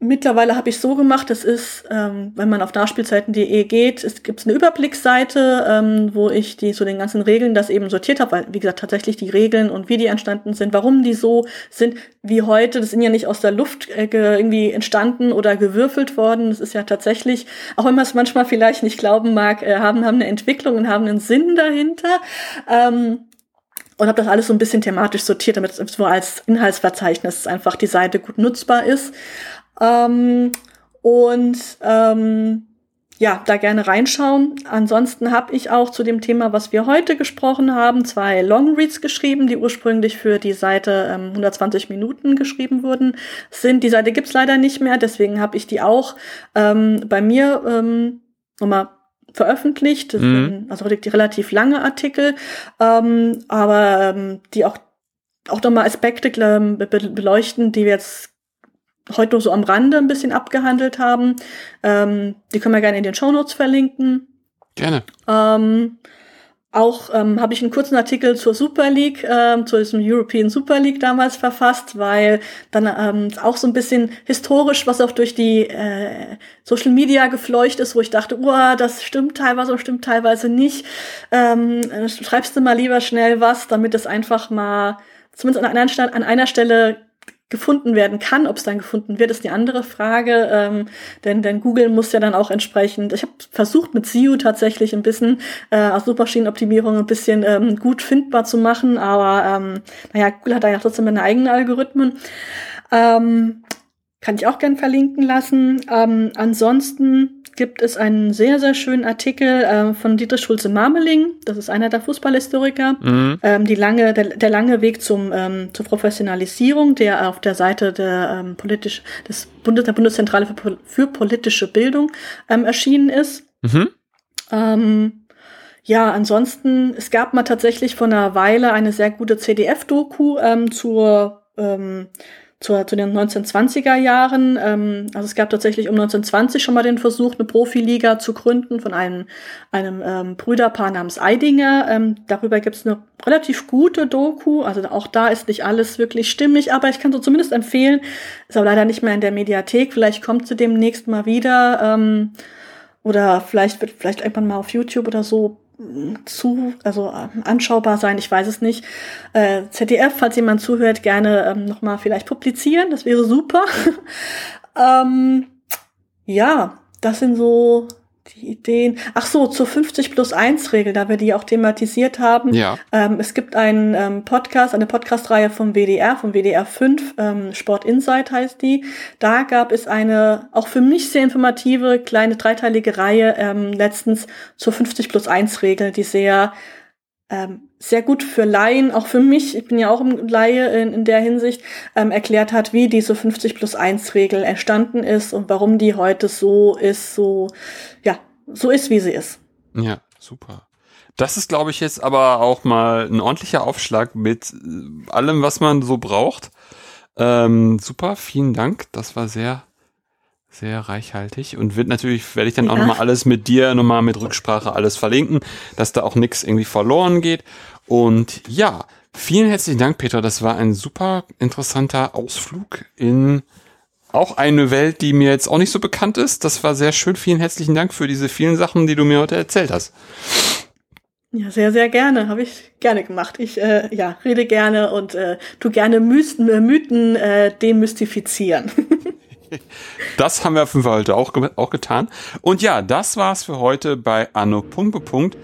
mittlerweile habe ich so gemacht, das ist, ähm, wenn man auf nachspielzeiten.de geht, es gibt eine Überblicksseite, ähm, wo ich die so den ganzen Regeln das eben sortiert habe, weil wie gesagt tatsächlich die Regeln und wie die entstanden sind, warum die so sind wie heute, das sind ja nicht aus der Luft äh, irgendwie entstanden oder gewürfelt worden, das ist ja tatsächlich, auch wenn man es manchmal vielleicht nicht glauben mag, äh, haben haben eine Entwicklung und haben einen Sinn dahinter. Ähm, und habe das alles so ein bisschen thematisch sortiert, damit es so als Inhaltsverzeichnis einfach die Seite gut nutzbar ist. Ähm, und ähm, ja, da gerne reinschauen. Ansonsten habe ich auch zu dem Thema, was wir heute gesprochen haben, zwei Longreads geschrieben, die ursprünglich für die Seite ähm, 120 Minuten geschrieben wurden. Sind die Seite gibt's leider nicht mehr, deswegen habe ich die auch ähm, bei mir ähm, nochmal veröffentlicht. Das mhm. sind also die relativ lange Artikel, ähm, aber ähm, die auch auch nochmal Aspekte ähm, beleuchten, die wir jetzt heute nur so am Rande ein bisschen abgehandelt haben. Ähm, die können wir gerne in den Show Notes verlinken. Gerne. Ähm, auch ähm, habe ich einen kurzen Artikel zur Super League, ähm, zu diesem European Super League damals verfasst, weil dann ähm, auch so ein bisschen historisch, was auch durch die äh, Social Media gefleucht ist, wo ich dachte, uah, das stimmt teilweise oder stimmt teilweise nicht. Ähm, schreibst du mal lieber schnell was, damit es einfach mal zumindest an einer, an einer Stelle gefunden werden kann. Ob es dann gefunden wird, ist die andere Frage. Ähm, denn, denn Google muss ja dann auch entsprechend, ich habe versucht mit SEO tatsächlich ein bisschen äh, aus Suchmaschinenoptimierung ein bisschen ähm, gut findbar zu machen, aber ähm, naja, Google hat da ja trotzdem seine eigenen Algorithmen. Ähm, kann ich auch gern verlinken lassen. Ähm, ansonsten gibt es einen sehr, sehr schönen Artikel äh, von Dietrich Schulze-Marmeling. Das ist einer der Fußballhistoriker. Mhm. Ähm, die lange, der, der, lange Weg zum, ähm, zur Professionalisierung, der auf der Seite der, ähm, politisch, des Bundes, der Bundeszentrale für, für politische Bildung ähm, erschienen ist. Mhm. Ähm, ja, ansonsten, es gab mal tatsächlich vor einer Weile eine sehr gute CDF-Doku ähm, zur ähm, zur, zu den 1920er Jahren. Ähm, also es gab tatsächlich um 1920 schon mal den Versuch, eine Profiliga zu gründen von einem, einem ähm, Brüderpaar namens Eidinger. Ähm, darüber gibt es eine relativ gute Doku. Also auch da ist nicht alles wirklich stimmig, aber ich kann so zumindest empfehlen. Ist aber leider nicht mehr in der Mediathek. Vielleicht kommt sie demnächst mal wieder. Ähm, oder vielleicht wird vielleicht irgendwann mal auf YouTube oder so zu, also äh, anschaubar sein, ich weiß es nicht. Äh, ZDF, falls jemand zuhört, gerne ähm, nochmal vielleicht publizieren, das wäre super. ähm, ja, das sind so die Ideen. Ach so, zur 50 plus 1 Regel, da wir die auch thematisiert haben. Ja. Ähm, es gibt einen ähm, Podcast, eine Podcast-Reihe vom WDR, vom WDR 5, ähm, Sport Insight heißt die. Da gab es eine, auch für mich sehr informative, kleine dreiteilige Reihe, ähm, letztens zur 50 plus 1 Regel, die sehr, ähm, sehr gut für Laien, auch für mich, ich bin ja auch ein Laie in, in der Hinsicht, ähm, erklärt hat, wie diese 50 plus 1 Regel entstanden ist und warum die heute so ist, so, ja, so ist, wie sie ist. Ja, super. Das ist, glaube ich, jetzt aber auch mal ein ordentlicher Aufschlag mit äh, allem, was man so braucht. Ähm, super, vielen Dank. Das war sehr, sehr reichhaltig und wird natürlich, werde ich dann ja. auch nochmal alles mit dir, nochmal mit Rücksprache alles verlinken, dass da auch nichts irgendwie verloren geht. Und ja, vielen herzlichen Dank, Peter. Das war ein super interessanter Ausflug in auch eine Welt, die mir jetzt auch nicht so bekannt ist. Das war sehr schön. Vielen herzlichen Dank für diese vielen Sachen, die du mir heute erzählt hast. Ja, sehr, sehr gerne. Habe ich gerne gemacht. Ich äh, ja, rede gerne und äh, tu gerne Mysten, äh, Mythen äh, demystifizieren. das haben wir auf jeden Fall heute auch, auch getan. Und ja, das war's für heute bei Anno. Punkt, Punkt.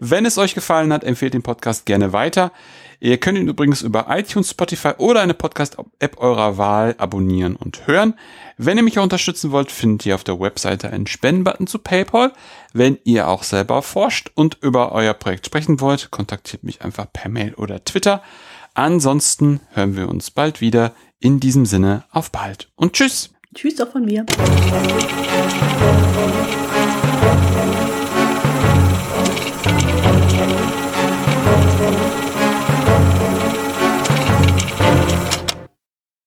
Wenn es euch gefallen hat, empfehlt den Podcast gerne weiter. Ihr könnt ihn übrigens über iTunes, Spotify oder eine Podcast-App eurer Wahl abonnieren und hören. Wenn ihr mich auch unterstützen wollt, findet ihr auf der Webseite einen Spendenbutton zu PayPal. Wenn ihr auch selber forscht und über euer Projekt sprechen wollt, kontaktiert mich einfach per Mail oder Twitter. Ansonsten hören wir uns bald wieder. In diesem Sinne, auf bald und tschüss. Tschüss auch von mir.